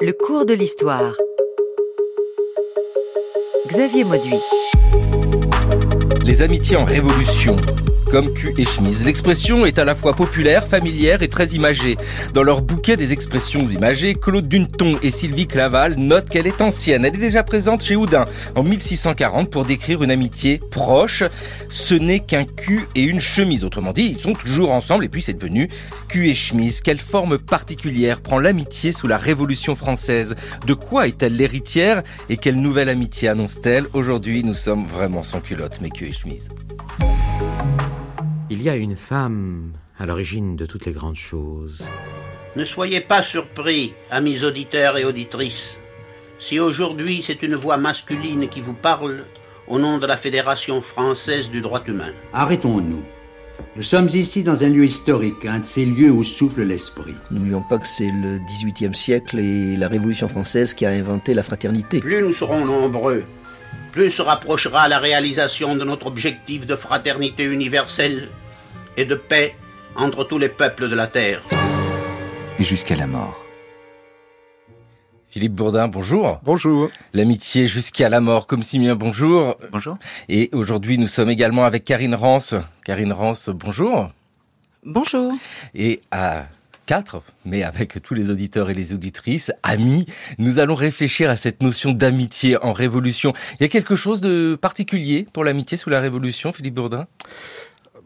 Le cours de l'histoire. Xavier Mauduit. Les amitiés en révolution comme cul et chemise. L'expression est à la fois populaire, familière et très imagée. Dans leur bouquet des expressions imagées, Claude Duneton et Sylvie Claval notent qu'elle est ancienne. Elle est déjà présente chez Houdin en 1640 pour décrire une amitié proche. Ce n'est qu'un cul et une chemise. Autrement dit, ils sont toujours ensemble et puis c'est devenu cul et chemise. Quelle forme particulière prend l'amitié sous la Révolution française? De quoi est-elle l'héritière et quelle nouvelle amitié annonce-t-elle? Aujourd'hui, nous sommes vraiment sans culotte, mais cul et chemise. Il y a une femme à l'origine de toutes les grandes choses. Ne soyez pas surpris, amis auditeurs et auditrices, si aujourd'hui c'est une voix masculine qui vous parle au nom de la Fédération française du droit humain. Arrêtons-nous. Nous sommes ici dans un lieu historique, un de ces lieux où souffle l'esprit. N'oublions pas que c'est le XVIIIe siècle et la Révolution française qui a inventé la fraternité. Plus nous serons nombreux, plus se rapprochera la réalisation de notre objectif de fraternité universelle et de paix entre tous les peuples de la Terre. Jusqu'à la mort. Philippe Bourdin, bonjour. Bonjour. L'amitié jusqu'à la mort, comme Simien, bonjour. Bonjour. Et aujourd'hui, nous sommes également avec Karine Rance. Karine Rance, bonjour. Bonjour. Et à quatre, mais avec tous les auditeurs et les auditrices, amis, nous allons réfléchir à cette notion d'amitié en révolution. Il y a quelque chose de particulier pour l'amitié sous la révolution, Philippe Bourdin?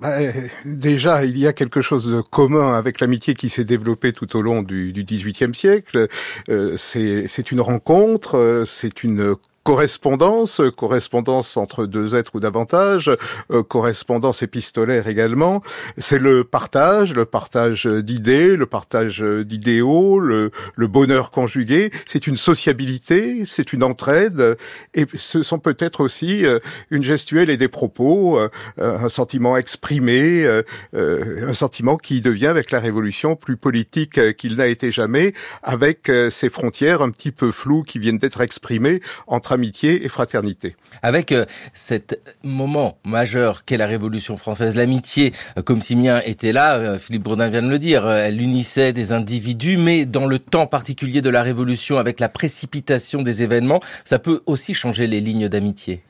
Bah, déjà, il y a quelque chose de commun avec l'amitié qui s'est développée tout au long du XVIIIe siècle. Euh, c'est une rencontre, euh, c'est une correspondance, correspondance entre deux êtres ou davantage, euh, correspondance épistolaire également. C'est le partage, le partage d'idées, le partage d'idéaux, le, bonheur conjugué. C'est une sociabilité, c'est une entraide, et ce sont peut-être aussi euh, une gestuelle et des propos, euh, un sentiment exprimé, un sentiment qui devient avec la Révolution plus politique qu'il n'a été jamais, avec ces frontières un petit peu floues qui viennent d'être exprimées entre amitié et fraternité. Avec euh, cet moment majeur qu'est la Révolution française, l'amitié, euh, comme Simien était là, euh, Philippe Bourdin vient de le dire, elle unissait des individus, mais dans le temps particulier de la Révolution, avec la précipitation des événements, ça peut aussi changer les lignes d'amitié.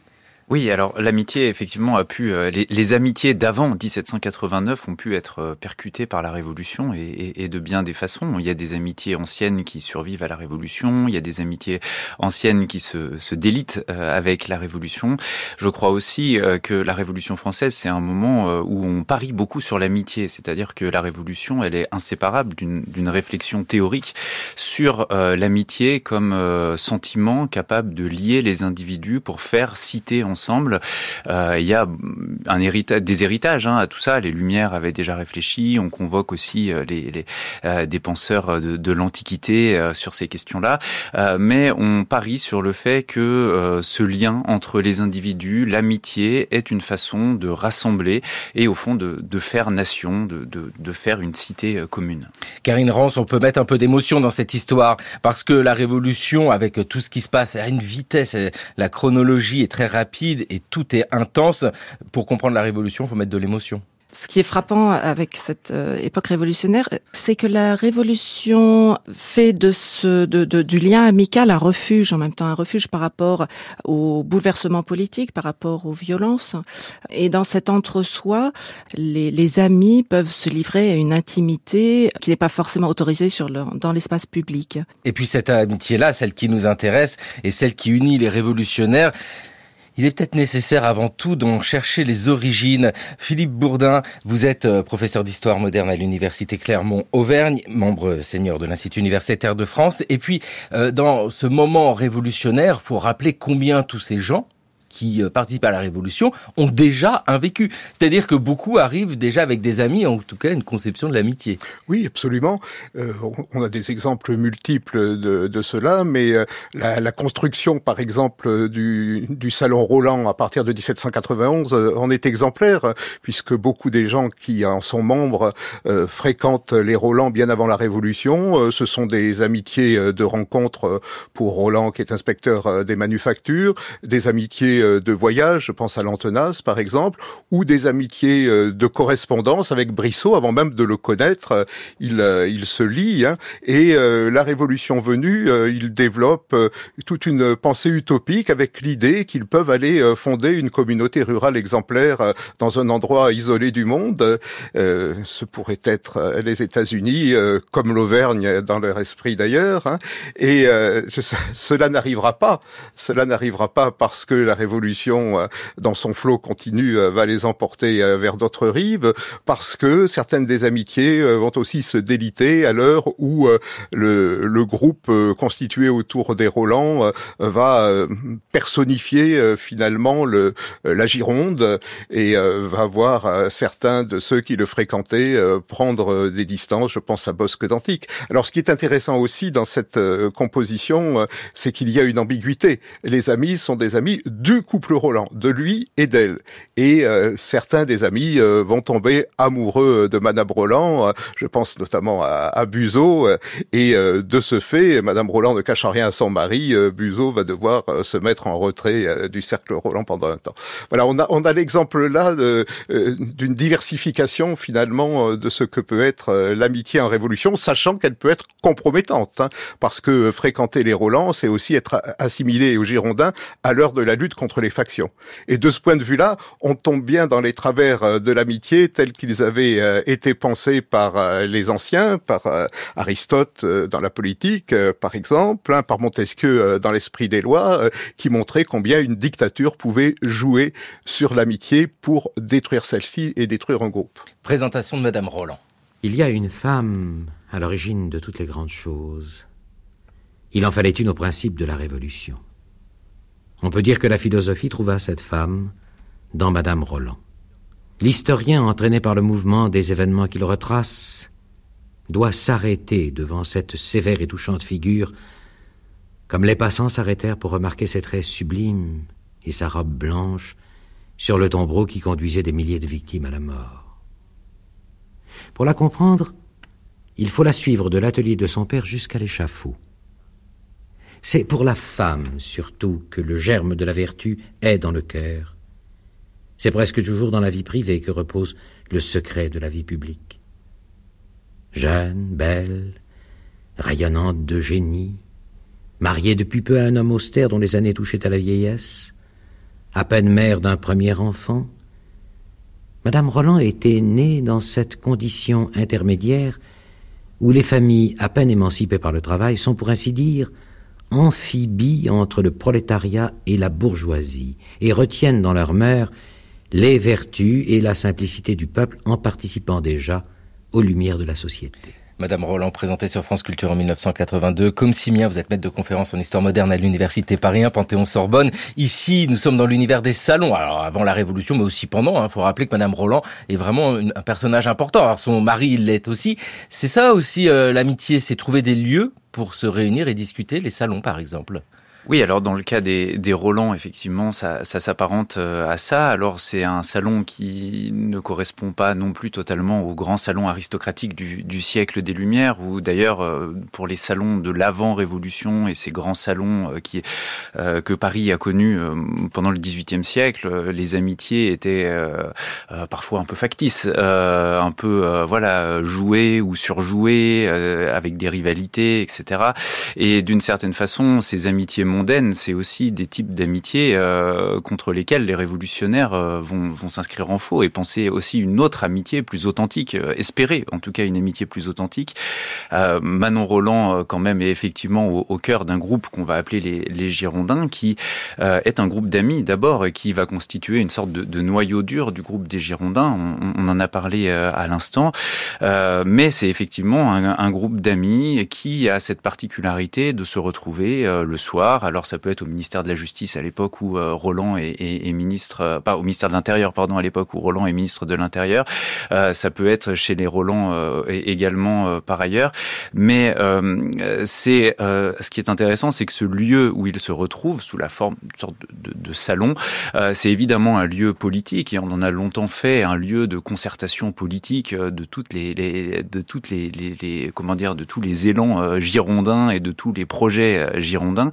Oui, alors l'amitié, effectivement, a pu. Euh, les, amitiés d'avant 1789 ont pu être euh, percutées par la Révolution et, de bien des façons. Il y a des amitiés anciennes qui survivent à la Révolution. Il y a des amitiés anciennes qui se, se délitent euh, avec la Révolution. Je crois aussi que la Révolution française, c'est un moment où on parie beaucoup sur l'amitié. C'est-à-dire que la Révolution, elle est inséparable d'une réflexion théorique sur l'amitié comme sentiment capable de lier les individus pour faire citer ensemble ensemble. Euh, il y a un héritage, des héritages hein, à tout ça. Les Lumières avaient déjà réfléchi. On convoque aussi euh, les, les euh, des penseurs de, de l'Antiquité euh, sur ces questions-là. mais on parie sur le fait que ce lien entre les individus, l'amitié, est une façon de rassembler et au fond de, de faire nation, de, de, de, faire une cité commune. Karine Rance, on peut mettre un peu d'émotion dans cette histoire parce que la Révolution, avec tout ce qui se passe à une vitesse, la chronologie est très rapide et tout est intense. Pour comprendre la révolution, il faut mettre de l'émotion. Ce qui est frappant avec cette euh, époque révolutionnaire, c'est que la révolution fait de ce de, du lien amical un refuge, en même temps un refuge par rapport au bouleversement politique, par rapport aux violences. Et dans cet entre-soi, les, les, amis peuvent se livrer à une intimité qui n'est pas forcément autorisée sur dans l'espace public. Et puis cette amitié-là, celle qui nous intéresse et celle qui unit les révolutionnaires, il est peut-être nécessaire avant tout d'en chercher les origines. Philippe Bourdin, vous êtes euh, professeur d'histoire moderne à l'université Clermont-Auvergne, membre seigneur de l'Institut universitaire de France. Et puis, euh, dans ce moment révolutionnaire, faut rappeler combien tous ces gens qui euh, participent à la Révolution ont déjà un vécu. C'est-à-dire que beaucoup arrivent déjà avec des amis, en tout cas une conception de l'amitié. Oui, absolument. Euh, on a des exemples multiples de, de cela, mais euh, la, la, construction, par exemple, du, du, salon Roland à partir de 1791 en est exemplaire, puisque beaucoup des gens qui en sont membres fréquentent les Roland bien avant la Révolution. ce sont des amitiés de rencontres pour Roland, qui est inspecteur des manufactures, des amitiés de voyage, je pense à Lantenas par exemple, ou des amitiés de correspondance avec Brissot avant même de le connaître. Il, il se lie hein, et la Révolution venue, il développe toute une pensée utopique avec l'idée qu'ils peuvent aller fonder une communauté rurale exemplaire dans un endroit isolé du monde. ce pourrait être les États-Unis, comme l'Auvergne dans leur esprit d'ailleurs. Hein. Et cela n'arrivera pas. Cela n'arrivera pas parce que la révolution, euh, dans son flot continu, euh, va les emporter euh, vers d'autres rives, parce que certaines des amitiés vont aussi se déliter à l'heure où le, le, groupe constitué autour des Roland va personnifier finalement le, la Gironde et va voir certains de ceux qui le fréquentaient prendre des distances. Je pense à Bosque d'Antique. Alors, ce qui est intéressant aussi dans cette composition, c'est qu'il y a une ambiguïté. Les amis sont des amis du couple Roland, de lui et d'elle. Et euh, certains des amis euh, vont tomber amoureux de Madame Roland. Euh, je pense notamment à, à Buzeau. et de ce fait, Madame Roland ne cache rien à son mari. Buzeau va devoir se mettre en retrait du cercle Roland pendant un temps. Voilà, on a, on a l'exemple là d'une diversification finalement de ce que peut être l'amitié en révolution, sachant qu'elle peut être compromettante, hein, parce que fréquenter les Roland, c'est aussi être assimilé aux Girondins à l'heure de la lutte contre les factions. Et de ce point de vue-là, on tombe bien dans les travers euh, de l'amitié tels qu'ils avaient euh, été pensés par euh, les anciens, par Aristote dans la politique, par exemple, hein, par Montesquieu dans l'esprit des lois, qui montrait combien une dictature pouvait jouer sur l'amitié pour détruire celle-ci et détruire un groupe. Présentation de Madame Roland. Il y a une femme à l'origine de toutes les grandes choses. Il en fallait une au principe de la Révolution. On peut dire que la philosophie trouva cette femme dans Madame Roland. L'historien, entraîné par le mouvement des événements qu'il retrace, doit s'arrêter devant cette sévère et touchante figure, comme les passants s'arrêtèrent pour remarquer ses traits sublimes et sa robe blanche sur le tombeau qui conduisait des milliers de victimes à la mort. Pour la comprendre, il faut la suivre de l'atelier de son père jusqu'à l'échafaud. C'est pour la femme, surtout, que le germe de la vertu est dans le cœur. C'est presque toujours dans la vie privée que repose le secret de la vie publique. Jeune, belle, rayonnante de génie, mariée depuis peu à un homme austère dont les années touchaient à la vieillesse, à peine mère d'un premier enfant, Madame Roland était née dans cette condition intermédiaire où les familles à peine émancipées par le travail sont pour ainsi dire amphibies entre le prolétariat et la bourgeoisie, et retiennent dans leur mœurs les vertus et la simplicité du peuple en participant déjà aux lumières de la société. Madame Roland, présentée sur France Culture en 1982. Comme Simien, vous êtes maître de conférence en histoire moderne à l'Université Paris 1, Panthéon-Sorbonne. Ici, nous sommes dans l'univers des salons. Alors, avant la Révolution, mais aussi pendant. Il hein, faut rappeler que Madame Roland est vraiment un personnage important. Alors, son mari, l'est aussi. C'est ça aussi, euh, l'amitié, c'est trouver des lieux pour se réunir et discuter, les salons, par exemple. Oui, alors dans le cas des, des Roland, effectivement, ça, ça s'apparente euh, à ça. Alors c'est un salon qui ne correspond pas non plus totalement au grand salon aristocratique du, du siècle des Lumières, ou d'ailleurs euh, pour les salons de l'avant-révolution et ces grands salons euh, qui, que Paris a connus pendant le XVIIIe siècle, les amitiés étaient parfois un peu factices, un peu voilà jouées ou surjouées, avec des rivalités, etc. Et d'une certaine façon, ces amitiés mondaine, c'est aussi des types d'amitié euh, contre lesquels les révolutionnaires euh, vont, vont s'inscrire en faux et penser aussi une autre amitié plus authentique, euh, espérer en tout cas une amitié plus authentique. Manon Roland, quand même, est effectivement au, cœur d'un groupe qu'on va appeler les, Girondins, qui est un groupe d'amis d'abord qui va constituer une sorte de, noyau dur du groupe des Girondins. On, en a parlé à l'instant, mais c'est effectivement un groupe d'amis qui a cette particularité de se retrouver le soir alors ça peut être au ministère de la Justice à l'époque où euh, Roland est, ministre, euh, pas au ministère de l'Intérieur, pardon, à l'époque où Roland est ministre de l'Intérieur. Euh, ça peut être chez les Roland également par ailleurs. Mais c'est ce qui est intéressant, c'est que ce lieu où il se retrouve sous la forme d'une sorte de, salon, c'est évidemment un lieu politique et on en a longtemps fait un lieu de concertation politique de toutes les, de toutes les, les, comment dire de tous les élans girondins et de tous les projets girondins.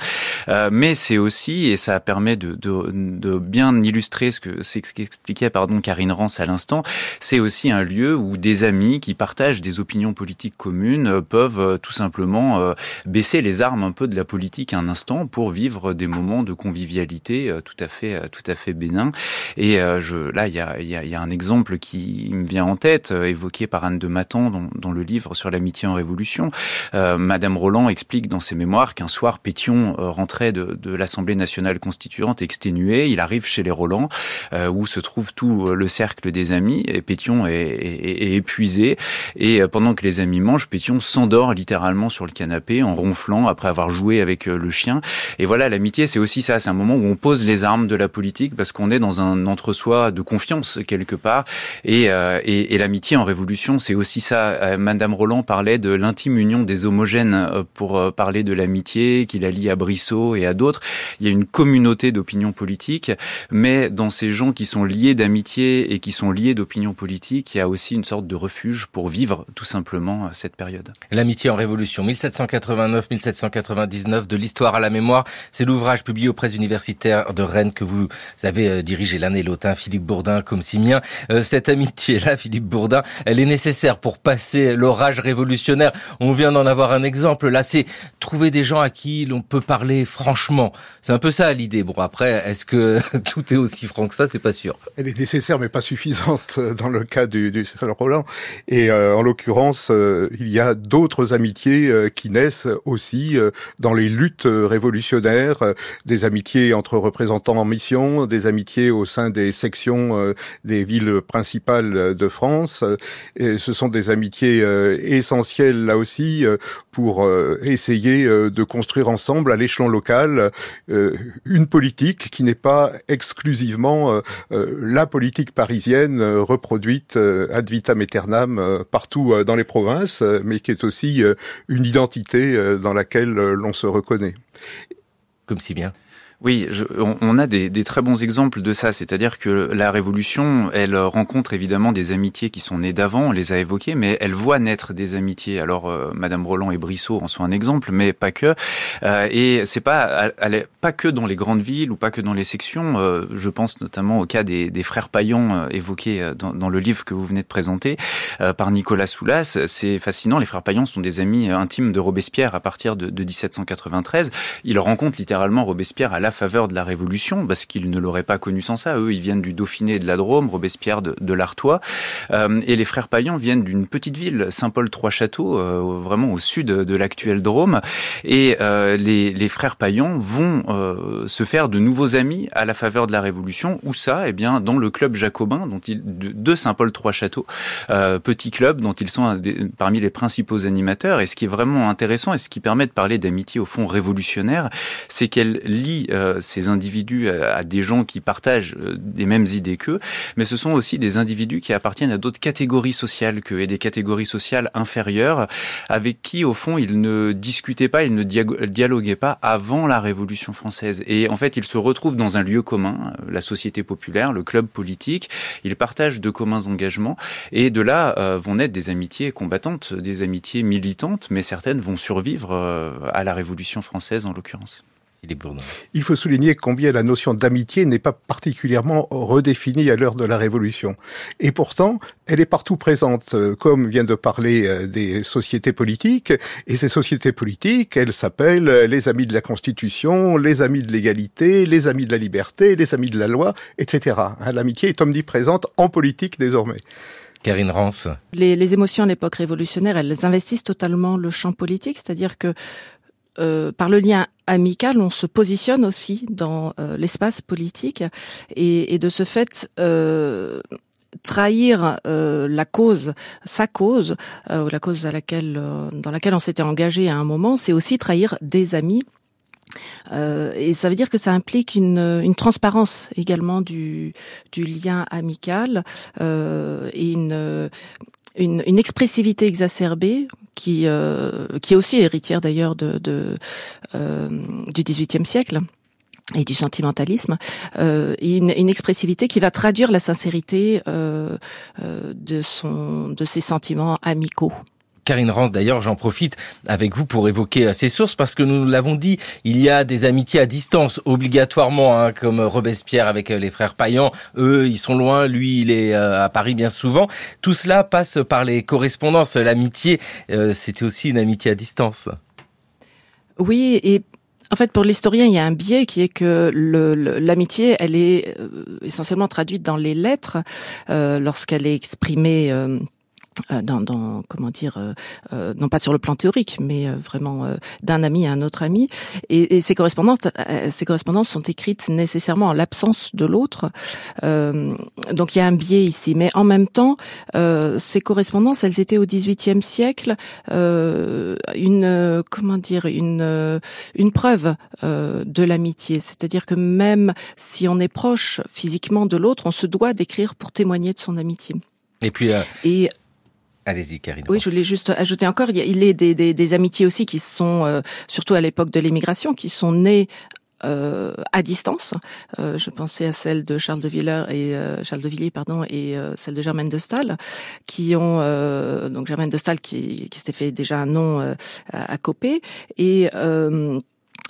Mais c'est aussi, et ça permet de, de, de bien illustrer ce que c'est ce qu'expliquait pardon Karine Rance à l'instant, c'est aussi un lieu où des amis qui partagent des opinions politiques communes peuvent tout simplement baisser les armes un peu de la politique un instant pour vivre des moments de convivialité tout à fait tout à fait bénin. Et je, là, il y a, y, a, y a, un exemple qui me vient en tête, évoqué par Anne de Matan dans, dans le livre sur l'amitié en révolution. Euh, Madame Roland explique dans ses mémoires qu'un soir, Pétion euh, rentrait de, de l'Assemblée nationale constituante exténué. Il arrive chez les Roland, euh, où se trouve tout le cercle des amis, et Pétion est, est, est épuisé. Et pendant que les amis mangent, Pétion s'endort littéralement sur le canapé en ronflant après avoir joué avec le chien. Et voilà, l'amitié, c'est aussi ça. C'est un moment où on pose les armes de la politique parce qu'on est dans un entre-soi de confiance quelque part. Et, et, et l'amitié en révolution, c'est aussi ça. Madame Roland parlait de l'intime union des homogènes euh, pour euh, parler de l'amitié qui la lie à Brissot et à d'autres. Il y a une communauté d'opinion politique, mais dans ces gens qui sont liés d'amitié et qui sont liés d'opinion politique, il y a aussi une sorte de refuge pour vivre tout simplement cette période. L'amitié en révolution, 1789-1799, de l'histoire à la mémoire, c'est l'ouvrage publié aux presses universitaires de Rennes que vous avez euh, dirigé l'un et l'autre, hein, Philippe Bourdin comme Simien. Cette amitié-là, Philippe Bourdin, elle est nécessaire pour passer l'orage révolutionnaire. On vient d'en avoir un exemple. Là, c'est trouver des gens à qui l'on peut parler franchement. C'est un peu ça l'idée. Bon, après, est-ce que tout est aussi franc que ça? C'est pas sûr. Elle est nécessaire, mais pas suffisante euh, dans le cas du, du Roland. Et euh, en l'occurrence, euh, il y a d'autres amitiés euh, qui naissent aussi dans les luttes révolutionnaires, des amitiés entre représentants en mission, des amitiés au sein des sections des villes principales de France. Et ce sont des amitiés essentielles là aussi pour essayer de construire ensemble à l'échelon local euh, une politique qui n'est pas exclusivement la politique parisienne reproduite ad vitam aeternam partout dans les provinces, mais qui est aussi une identité dans laquelle l'on se reconnaît. Comme si bien. Oui, je, on, a des, des, très bons exemples de ça. C'est-à-dire que la Révolution, elle rencontre évidemment des amitiés qui sont nées d'avant, on les a évoquées, mais elle voit naître des amitiés. Alors, euh, Madame Roland et Brissot en sont un exemple, mais pas que. Euh, et c'est pas, elle, pas que dans les grandes villes ou pas que dans les sections. Euh, je pense notamment au cas des, des frères Paillon euh, évoqués dans, dans, le livre que vous venez de présenter par Nicolas Soulas. C'est fascinant. Les frères Paillon sont des amis intimes de Robespierre à partir de, de 1793. Ils rencontrent littéralement Robespierre à la faveur de la Révolution, parce qu'ils ne l'auraient pas connu sans ça. Eux, ils viennent du Dauphiné et de la Drôme, Robespierre de, de l'Artois. Euh, et les frères Payan viennent d'une petite ville, Saint-Paul-Trois-Châteaux, euh, vraiment au sud de l'actuelle Drôme. Et euh, les, les, frères Payan vont euh, se faire de nouveaux amis à la faveur de la Révolution. Où ça Eh bien, dans le club jacobin dont de, Saint-Paul-Trois-Châteaux, euh, petit club dont ils sont des, parmi les principaux animateurs. Et ce qui est vraiment intéressant et ce qui permet de parler d'amitié au fond révolutionnaire, c'est qu'elle lie euh, ces individus à, des gens qui partagent euh, des mêmes idées qu'eux, mais ce sont aussi des individus qui appartiennent à d'autres catégories sociales qu'eux et des catégories sociales inférieures avec qui, au fond, ils ne discutaient pas, ils ne dialoguaient pas avant la Révolution française. Et en fait, ils se retrouvent dans un lieu commun, euh, la société populaire, le club politique. Ils partagent de communs engagements et de là vont naître des amitiés combattantes, des amitiés militantes, mais certaines vont survivre à la Révolution française en l'occurrence. Il faut souligner combien la notion d'amitié n'est pas particulièrement redéfinie à l'heure de la Révolution. Et pourtant, elle est partout présente, comme vient de parler euh, des sociétés politiques. Et ces sociétés politiques, elles s'appellent les amis de la Constitution, les amis de l'égalité, les amis de la liberté, les amis de la loi, etc. Hein, l'amitié est omniprésente en politique désormais. Karine Rance. Les, les émotions à l'époque révolutionnaire, elles investissent totalement le champ politique, c'est-à-dire que euh, par le lien amical, on se positionne aussi dans euh, l'espace politique et, de ce fait, euh, trahir la cause, sa cause, ou la cause à laquelle, dans laquelle on s'était engagé à un moment, c'est aussi trahir des amis. et ça veut dire que ça implique une, une transparence également du, du lien amical et une, une, une, expressivité exacerbée qui, euh, qui est aussi héritière d'ailleurs de, euh, du XVIIIe siècle et du sentimentalisme, euh, une, une, expressivité qui va traduire la sincérité euh, de son de ses sentiments amicaux. Karine Rance, d'ailleurs, j'en profite avec vous pour évoquer ces sources parce que nous l'avons dit, il y a des amitiés à distance obligatoirement, hein, comme Robespierre avec les frères Payan. Eux, ils sont loin, lui, il est à Paris bien souvent. Tout cela passe par les correspondances. L'amitié, c'était aussi une amitié à distance. Oui, et en fait, pour l'historien, il y a un biais qui est que l'amitié, elle est euh, essentiellement traduite dans les lettres euh, lorsqu'elle est exprimée. Euh, euh, dans, dans, comment dire, euh, euh, non pas sur le plan théorique, mais vraiment d'un ami à un autre ami. Et, et ces correspondances, ces correspondances sont écrites nécessairement en l'absence de l'autre. donc il y a un biais ici, mais en même temps, ces correspondances, elles étaient au XVIIIe siècle une, comment dire, une, une preuve de l'amitié. C'est-à-dire que même si on est proche physiquement de l'autre, on se doit d'écrire pour témoigner de son amitié. Et puis, et Allez-y, Karine. Oui, je voulais juste ajouter encore, il est des, des, des amitiés aussi qui sont, euh, surtout à l'époque de l'émigration, qui sont nées euh, à distance. Euh, je pensais à celle de Charles de Villers et euh, Charles de Villiers, pardon, et celle de Germaine de Stahl, qui ont donc Germaine de Stahl qui, qui s'était fait déjà un nom à, à Copé et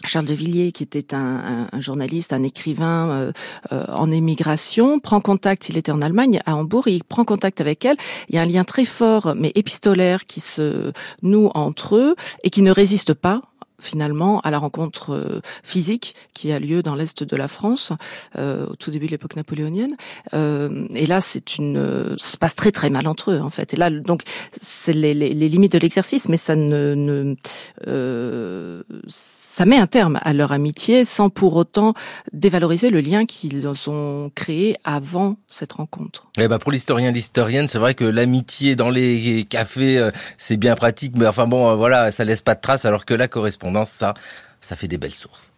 Charles de Villiers, qui était un, un, journaliste, un écrivain euh, euh, en émigration, prend contact, il était en Allemagne, à Hambourg, il prend contact avec elle. Il y a un lien très fort, mais épistolaire, qui se noue entre eux et qui ne résiste pas finalement à la rencontre euh, physique qui a lieu dans l'est de la France euh, au tout début de l'époque napoléonienne. Euh, et là, c'est une, ça se passe très très mal entre eux en fait. Et là, donc, c'est les, les, les, limites de l'exercice, mais ça ne, ne euh, ça met un terme à leur amitié sans pour autant dévaloriser le lien qu'ils ont créé avant cette rencontre. Eh ben pour l'historien, l'historienne, c'est vrai que l'amitié dans les cafés, c'est bien pratique, mais enfin bon, voilà, ça laisse pas de traces, alors que la ça, ça fait des belles sources.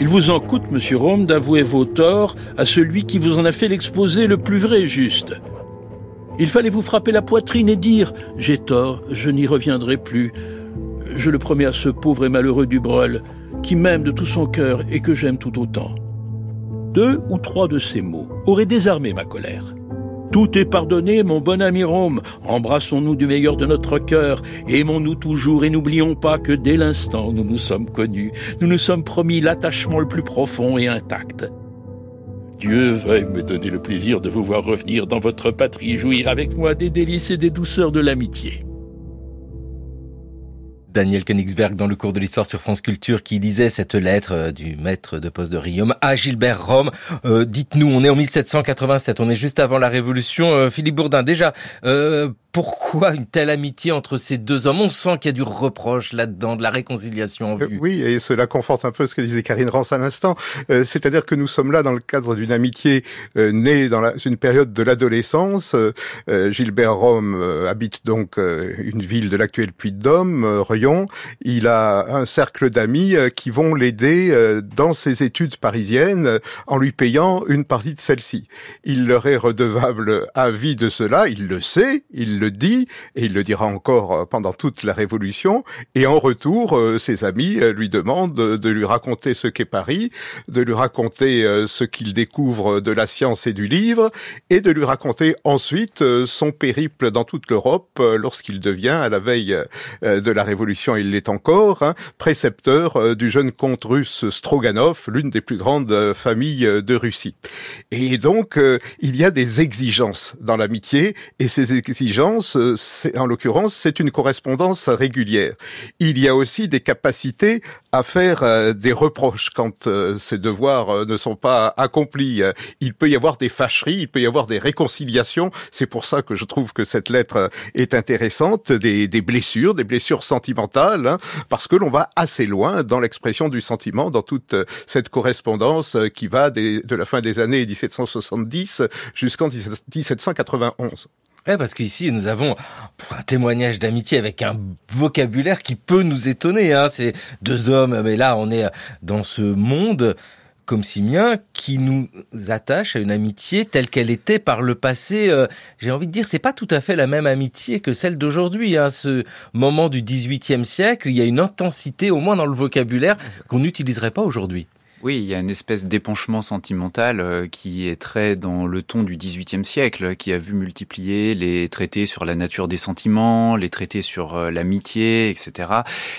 Il vous en coûte, monsieur Rome, d'avouer vos torts à celui qui vous en a fait l'exposé le plus vrai et juste. Il fallait vous frapper la poitrine et dire J'ai tort, je n'y reviendrai plus. Je le promets à ce pauvre et malheureux Dubreuil, qui m'aime de tout son cœur et que j'aime tout autant. Deux ou trois de ces mots auraient désarmé ma colère. Tout est pardonné, mon bon ami Rome. Embrassons-nous du meilleur de notre cœur, aimons-nous toujours et n'oublions pas que dès l'instant où nous nous sommes connus, nous nous sommes promis l'attachement le plus profond et intact. Dieu veuille me donner le plaisir de vous voir revenir dans votre patrie, jouir avec moi des délices et des douceurs de l'amitié. Daniel Königsberg dans le cours de l'histoire sur France Culture qui lisait cette lettre euh, du maître de poste de Riom à Gilbert Rome. Euh, dites-nous, on est en 1787, on est juste avant la Révolution. Euh, Philippe Bourdin, déjà, pourquoi une telle amitié entre ces deux hommes? On sent qu'il y a du reproche là-dedans, de la réconciliation en vue. Oui, et cela conforte un peu ce que disait Karine Rance à l'instant. C'est-à-dire que nous sommes là dans le cadre d'une amitié née dans la, une période de l'adolescence. Gilbert Rome habite donc une ville de l'actuel Puy-de-Dôme, il a un cercle d'amis euh, qui vont l'aider euh, dans ses études parisiennes euh, en lui payant une partie de celle-ci. Il leur est redevable à vie de cela, il le sait, il le dit, et il le dira encore pendant toute la Révolution, et en retour, ses amis lui demandent de lui raconter ce qu'est Paris, de lui raconter ce qu'il découvre de la science et du livre, et de lui raconter ensuite son périple dans toute l'Europe lorsqu'il devient, à la veille de la Révolution, il l'est encore, hein, précepteur euh, du jeune comte russe Stroganov, l'une des plus grandes euh, familles euh, de Russie. Et donc, il y a des exigences dans l'amitié, et ces exigences, en l'occurrence, c'est une correspondance régulière. Il y a aussi des capacités à faire des reproches quand ces devoirs ne sont pas accomplis. Il peut y avoir des fâcheries, il peut y avoir des réconciliations. C'est pour ça que je trouve que cette lettre est intéressante, des, des blessures, des blessures sentimentales Hein, parce que l'on va assez loin dans l'expression du sentiment, dans toute euh, cette correspondance euh, qui va de la fin des années 1770 jusqu'en 1791. Ouais, parce qu'ici, nous avons un témoignage d'amitié avec un vocabulaire qui peut nous étonner. Hein. C'est deux hommes, mais là, on est dans ce monde comme Simien qui nous attache à une amitié telle qu'elle était par le passé. Euh, j'ai envie de dire, c'est pas tout à fait la même amitié que celle d'aujourd'hui. Hein. Ce moment du XVIIIe siècle, il y a une intensité, au moins dans le vocabulaire, qu'on n'utiliserait pas aujourd'hui. Oui, il y a une espèce d'épanchement sentimental euh, qui est très dans le ton du XVIIIe siècle, qui a vu multiplier les traités sur la nature des sentiments, les traités sur euh, l'amitié, etc.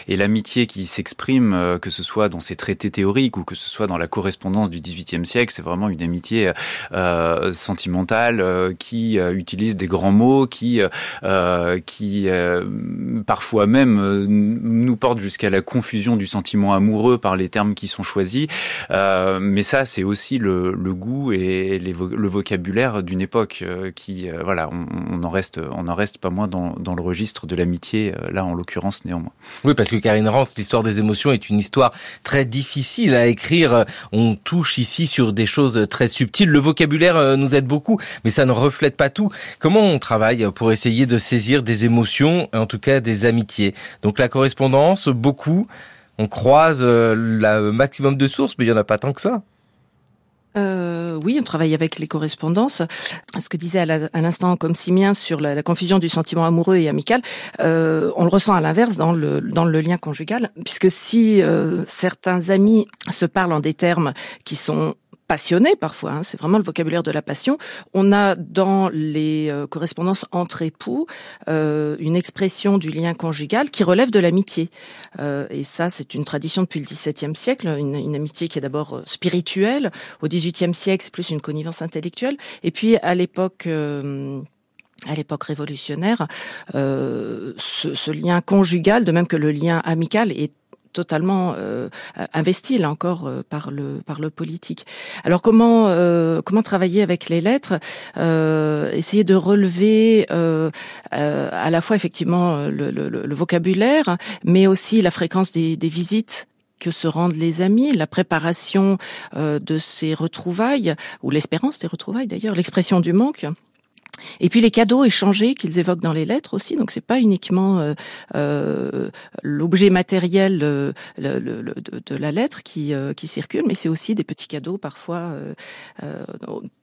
Et l'amitié qui s'exprime, euh, que ce soit dans ces traités théoriques ou que ce soit dans la correspondance du XVIIIe siècle, c'est vraiment une amitié sentimentale qui utilise des grands mots, qui, qui parfois même nous porte jusqu'à la confusion du sentiment amoureux par les termes qui sont choisis. Euh, mais ça, c'est aussi le, le, goût et le vocabulaire d'une époque euh, qui, euh, voilà, on, on, en reste, on en reste pas moins dans, dans le registre de l'amitié, là en l'occurrence néanmoins. Oui, parce que Karine Rance, l'histoire des émotions est une histoire très difficile à écrire. On touche ici sur des choses très subtiles. Le vocabulaire nous aide beaucoup, mais ça ne reflète pas tout. Comment on travaille pour essayer de saisir des émotions, en tout cas des amitiés? Donc la correspondance, beaucoup on croise euh, le maximum de sources, mais il n'y en a pas tant que ça. Euh, oui, on travaille avec les correspondances. Ce que disait à l'instant comme Simien sur la, confusion du sentiment amoureux et amical, euh, on le ressent à l'inverse dans le, dans le lien conjugal, puisque si certains amis se parlent en des termes qui sont passionné parfois, hein, c'est vraiment le vocabulaire de la passion. On a dans les euh, correspondances entre époux euh, une expression du lien conjugal qui relève de l'amitié. Euh, et ça, c'est une tradition depuis le XVIIe siècle, une, amitié qui est d'abord spirituelle. Au XVIIIe siècle, c'est plus une connivence intellectuelle. Et puis à l'époque à l'époque révolutionnaire, ce, lien conjugal, de même que le lien amical, est totalement euh, investi là encore euh, par le par le politique. Alors comment euh, comment travailler avec les lettres? Euh, Essayer de relever euh, à la fois effectivement le, le, le, vocabulaire, mais aussi la fréquence des, des visites que se rendent les amis, la préparation de ces retrouvailles ou l'espérance des retrouvailles d'ailleurs, l'expression du manque. Et puis les cadeaux échangés qu'ils évoquent dans les lettres aussi, donc c'est pas uniquement euh, euh, l'objet matériel euh, de, la lettre qui, circule, mais c'est aussi des petits cadeaux parfois,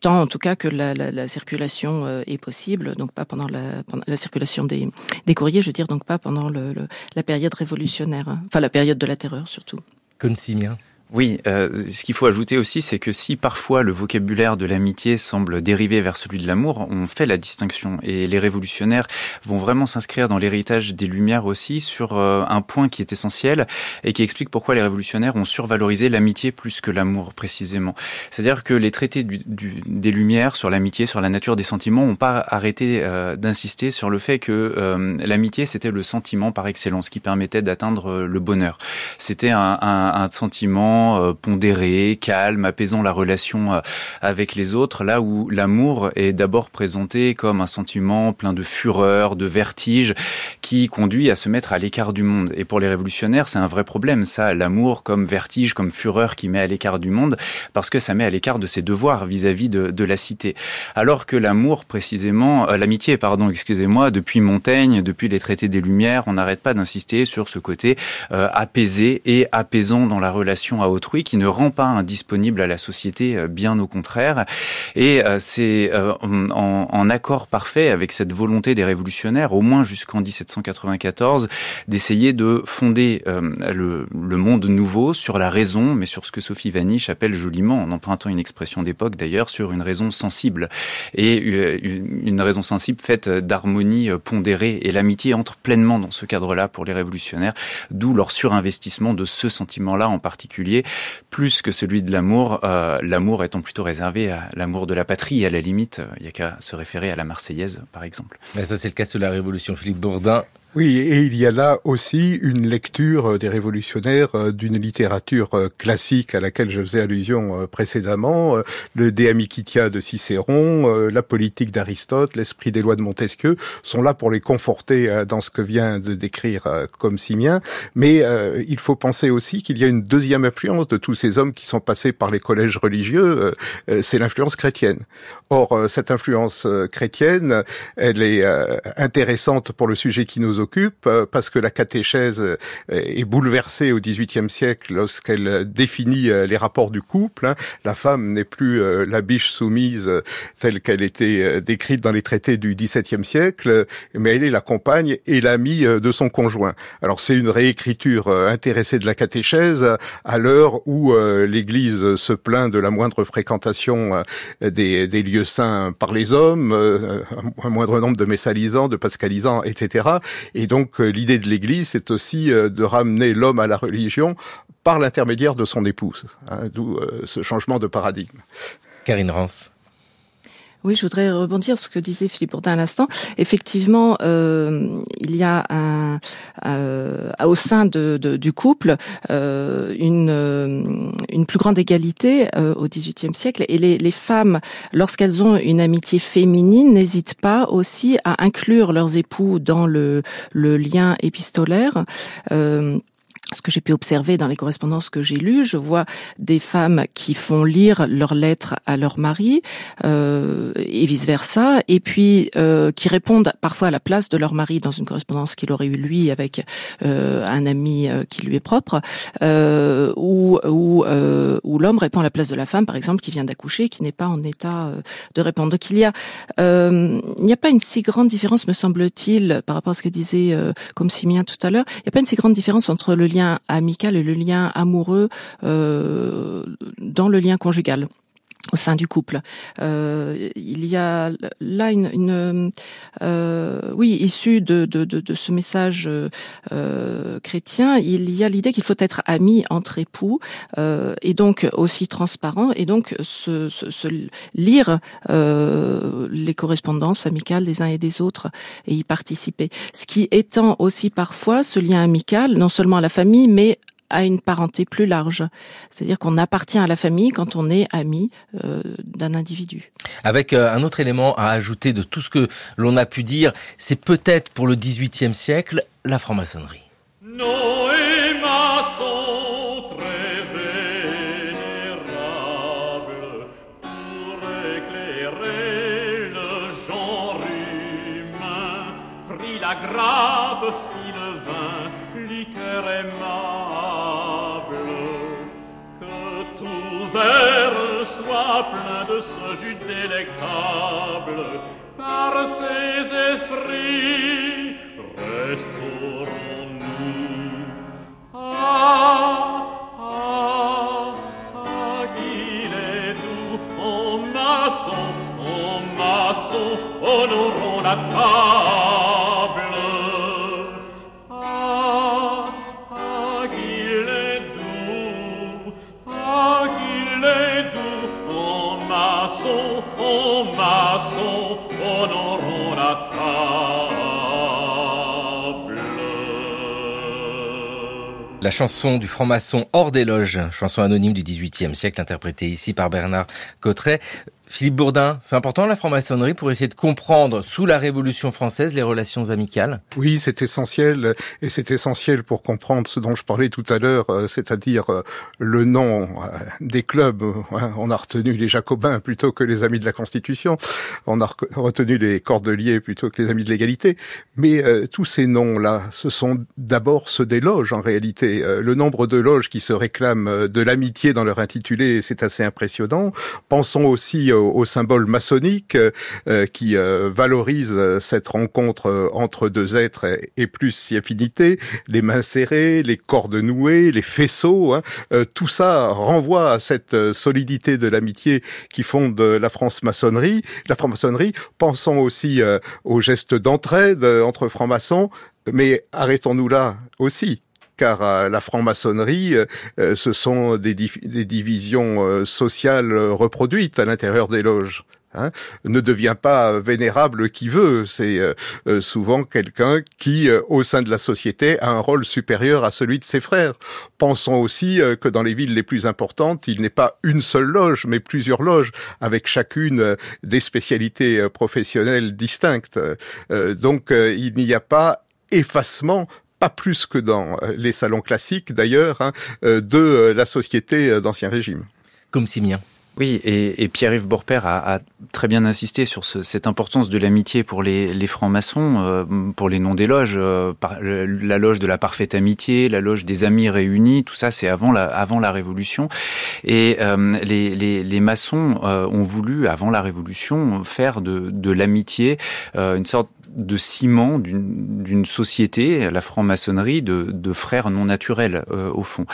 tant en tout cas que la, la, la circulation est possible, donc pas pendant la, circulation des, courriers, je veux dire, donc pas pendant la période révolutionnaire, hein. enfin la période de la terreur surtout. Consimien. Oui, euh, ce qu'il faut ajouter aussi, c'est que si parfois le vocabulaire de l'amitié semble dériver vers celui de l'amour, on fait la distinction. Et les révolutionnaires vont vraiment s'inscrire dans l'héritage des Lumières aussi sur euh, un point qui est essentiel et qui explique pourquoi les révolutionnaires ont survalorisé l'amitié plus que l'amour précisément. C'est-à-dire que les traités du, du, des Lumières sur l'amitié, sur la nature des sentiments, n'ont pas arrêté euh, d'insister sur le fait que euh, l'amitié c'était le sentiment par excellence qui permettait d'atteindre le bonheur. C'était un, un, un sentiment euh, pondéré, calme, apaisant la relation euh, avec les autres, là où l'amour est d'abord présenté comme un sentiment plein de fureur, de vertige, qui conduit à se mettre à l'écart du monde. Et pour les révolutionnaires, c'est un vrai problème, ça, l'amour comme vertige, comme fureur qui met à l'écart du monde, parce que ça met à l'écart de ses devoirs vis-à-vis de, de, la cité. Alors que l'amour, précisément, euh, l'amitié, pardon, excusez-moi, depuis Montaigne, depuis les traités des Lumières, on n'arrête pas d'insister sur ce côté euh, apaisé et apaisant dans la relation à autrui qui ne rend pas indisponible à la société, euh, bien au contraire. Et euh, c'est euh, en, accord parfait avec cette volonté des révolutionnaires, au moins jusqu'en 1794, d'essayer de fonder le, le, monde nouveau sur la raison, mais sur ce que Sophie Vanish appelle joliment, en empruntant une expression d'époque d'ailleurs, sur une raison sensible. Et une raison sensible faite d'harmonie pondérée. Et l'amitié entre pleinement dans ce cadre-là pour les révolutionnaires, d'où leur surinvestissement de ce sentiment-là en particulier plus que celui de l'amour, euh, l'amour étant plutôt réservé à l'amour de la patrie. À la limite, euh, il n'y a qu'à se référer à la Marseillaise, par exemple. Ça, c'est le cas sous la Révolution. Philippe Bourdin, oui, et il y a là aussi une lecture euh, des révolutionnaires euh, d'une littérature euh, classique à laquelle je faisais allusion précédemment, le De Amicitia de Cicéron, la politique d'Aristote, l'esprit des lois de Montesquieu, sont là pour les conforter dans ce que vient de décrire comme Simien. Mais il faut penser aussi qu'il y a une deuxième influence de tous ces hommes qui sont passés par les collèges religieux, c'est l'influence chrétienne. Or, cette influence chrétienne, elle est intéressante pour le sujet qui nous occupe, parce que la catéchèse est bouleversée au XVIIIe siècle lorsqu'elle définit les rapports du couple. Hein. La femme n'est plus la biche soumise telle qu'elle était décrite dans les traités du XVIIe siècle, mais elle est la compagne et l'amie de son conjoint. Alors c'est une réécriture intéressée de la catéchèse à l'heure où l'Église se plaint de la moindre fréquentation des lieux saints par les hommes, un moindre nombre de messalisants, de pascalisants, etc. Et donc euh, l'idée de l'Église, c'est aussi euh, de ramener l'homme à la religion par l'intermédiaire de son épouse, hein, d'où euh, ce changement de paradigme. Karine Rance. Oui, je voudrais rebondir sur ce que disait Philippe Bourdin à l'instant. Effectivement, euh, il y a un, euh, au sein de, de, du couple euh, une, euh, une plus grande égalité euh, au XVIIIe siècle, et les, les femmes, lorsqu'elles ont une amitié féminine, n'hésitent pas aussi à inclure leurs époux dans le, le lien épistolaire. Euh, ce que j'ai pu observer dans les correspondances que j'ai lues, je vois des femmes qui font lire leurs lettres à leur mari euh, et vice versa, et puis euh, qui répondent parfois à la place de leur mari dans une correspondance qu'il aurait eu lui avec euh, un ami euh, qui lui est propre, euh, ou où, euh, où l'homme répond à la place de la femme, par exemple, qui vient d'accoucher, qui n'est pas en état de répondre. Donc il y a il n'y a pas une si grande différence, me semble-t-il, par rapport à ce que disait comme Simien tout à l'heure, il n'y a pas une si grande différence entre le lien amical et le lien amoureux euh, dans le lien conjugal au sein du couple. Euh, il y a là une, une euh, oui issue de, de, de, de, ce message euh, chrétien, il y a l'idée qu'il faut être ami entre époux euh, et donc aussi transparent et donc se, se, se lire euh, les correspondances amicales des uns et des autres et y participer. Ce qui étend aussi parfois ce lien amical non seulement à la famille mais à une parenté plus large. C'est-à-dire qu'on appartient à la famille quand on est ami euh, d'un individu. Avec euh, un autre élément à ajouter de tout ce que l'on a pu dire, c'est peut-être pour le XVIIIe siècle la franc-maçonnerie. De ce jus délectable par ces esprits restaurons-nous. Ah, ah, ah qu'il est doux en maçon en maçon honorons la table La chanson du franc-maçon hors des loges, chanson anonyme du XVIIIe siècle interprétée ici par Bernard Cotteret. Philippe Bourdin, c'est important la franc-maçonnerie pour essayer de comprendre sous la Révolution française les relations amicales? Oui, c'est essentiel et c'est essentiel pour comprendre ce dont je parlais tout à l'heure, euh, c'est-à-dire euh, le nom euh, des clubs. Hein. On a retenu les Jacobins plutôt que les Amis de la Constitution, on a retenu les Cordeliers plutôt que les Amis de l'égalité, mais tous ces noms-là, ce sont d'abord ceux des loges en réalité. le nombre de loges qui se réclament de l'amitié dans leur intitulé, c'est assez impressionnant. Pensons aussi au, symbole maçonnique euh, qui euh, valorise cette rencontre entre deux êtres et, plus si affinité, les mains serrées, les cordes nouées, les faisceaux, hein, euh, tout ça renvoie à cette solidité de l'amitié qui fonde la France-maçonnerie. La franc-maçonnerie, pensons aussi aux gestes d'entraide entre francs-maçons, mais arrêtons-nous là aussi car euh, la franc-maçonnerie, euh, euh, ce sont des, divisions sociales reproduites à l'intérieur des loges. Hein, ne devient pas vénérable qui veut. C'est souvent quelqu'un qui, au sein de la société, a un rôle supérieur à celui de ses frères. Pensons aussi que dans les villes les plus importantes, il n'est pas une seule loge, mais plusieurs loges, avec chacune des spécialités professionnelles distinctes. donc, il n'y a pas effacement pas plus que dans euh, les salons classiques d'ailleurs, hein, euh, de euh, la société d'Ancien Régime. Comme Simien. Oui, et, et Pierre-Yves Borpère a, a, très bien insisté sur ce, cette importance de l'amitié pour les, les francs-maçons, euh, pour les noms des loges, euh, par, la loge de la parfaite amitié, la loge des amis réunis, tout ça c'est avant la, avant la Révolution. Et euh, les, les, les, maçons euh, ont voulu, avant la Révolution, faire de, de l'amitié euh, une sorte de ciment d'une société, la franc-maçonnerie, de, de, frères non naturels, euh, au fond.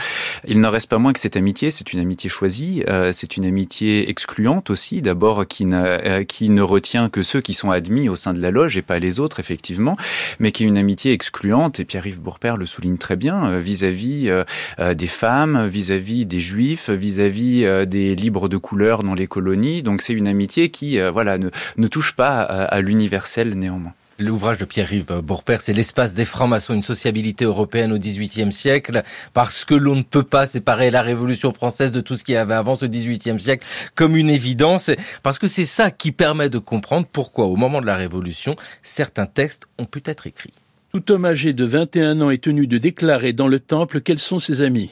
Il n'en reste pas moins que cette amitié, c'est une amitié choisie, euh, c'est une amitié excluante aussi, d'abord qui, euh, qui ne retient que ceux qui sont admis au sein de la loge et pas les autres, effectivement, mais qui est une amitié excluante, et Pierre-Yves Bourpère le souligne très bien, euh, vis-à-vis -vis, des femmes, vis-à-vis -vis des juifs, vis-à-vis des libres de couleur dans les colonies. Donc c'est une amitié qui voilà, ne, ne touche pas à l'universel néanmoins. L'ouvrage de Pierre-Yves Bourpère, c'est l'espace des francs-maçons, une sociabilité européenne au XVIIIe siècle, parce que l'on ne peut pas séparer la Révolution française de tout ce qu'il y avait avant ce XVIIIe siècle comme une évidence, parce que c'est ça qui permet de comprendre pourquoi, au moment de la Révolution, certains textes ont pu être écrits. Tout homme âgé de 21 ans est tenu de déclarer dans le temple quels sont ses amis.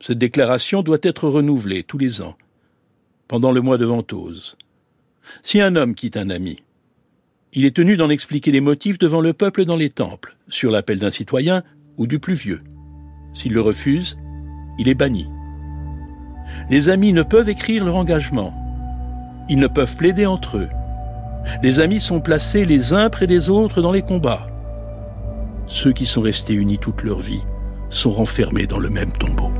Cette déclaration doit être renouvelée tous les ans, pendant le mois de Ventose. Si un homme quitte un ami, il est tenu d'en expliquer les motifs devant le peuple dans les temples, sur l'appel d'un citoyen ou du plus vieux. S'il le refuse, il est banni. Les amis ne peuvent écrire leur engagement. Ils ne peuvent plaider entre eux. Les amis sont placés les uns près des autres dans les combats. Ceux qui sont restés unis toute leur vie sont renfermés dans le même tombeau.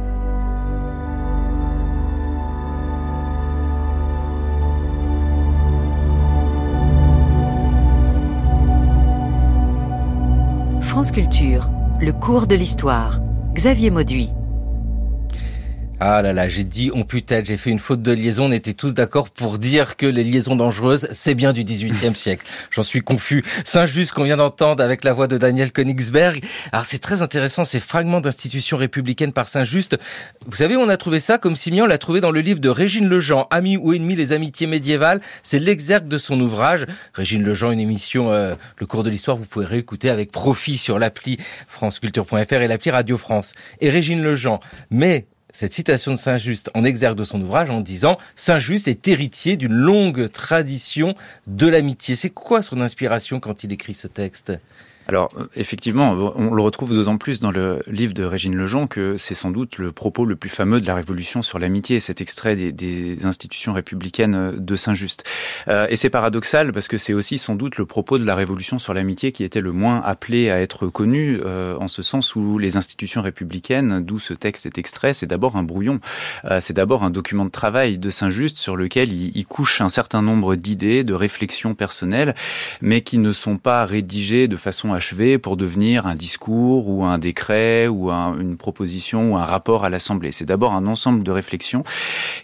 France Culture, le cours de l'histoire. Xavier Mauduit. Ah là là, j'ai dit on peut-être, j'ai fait une faute de liaison, on était tous d'accord pour dire que les liaisons dangereuses, c'est bien du 18e siècle. J'en suis confus. Saint-Just qu'on vient d'entendre avec la voix de Daniel Königsberg. Alors c'est très intéressant ces fragments d'institutions républicaines par Saint-Just. Vous savez, on a trouvé ça comme Simeon l'a trouvé dans le livre de Régine Lejean, Amis ou ennemis les amitiés médiévales. C'est l'exergue de son ouvrage. Régine Lejean, une émission, euh, le cours de l'histoire, vous pouvez réécouter avec profit sur l'appli franceculture.fr et l'appli Radio France. Et Régine Lejean, mais cette citation de Saint-Just en exergue de son ouvrage en disant Saint-Just est héritier d'une longue tradition de l'amitié. C'est quoi son inspiration quand il écrit ce texte? Alors effectivement, on le retrouve d'autant plus dans le livre de Régine Lejean que c'est sans doute le propos le plus fameux de la Révolution sur l'amitié, cet extrait des, institutions républicaines de Saint-Just. Euh, et c'est paradoxal parce que c'est aussi sans doute le propos de la Révolution sur l'amitié qui était le moins appelé à être connu, euh, en ce sens où les institutions républicaines, d'où ce texte est extrait, c'est d'abord un brouillon, euh, c'est d'abord un document de travail de Saint-Just sur lequel il couche un certain nombre d'idées, de réflexions personnelles, mais qui ne sont pas rédigées de façon pour devenir un discours ou un décret ou un, une proposition ou un rapport à l'Assemblée. C'est d'abord un ensemble de réflexions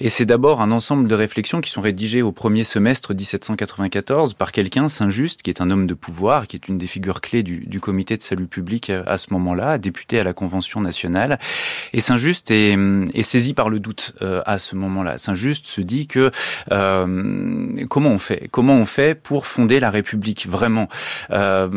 et c'est d'abord un ensemble de réflexions qui sont rédigées au premier semestre 1794 par quelqu'un, Saint-Just, qui est un homme de pouvoir, qui est une des figures clés du, comité de salut public à ce moment-là, député à la Convention nationale. Et Saint-Just est, est, saisi par le doute euh, à ce moment-là. Saint-Just se dit que euh, comment on fait? Comment on fait pour fonder la République vraiment? Euh,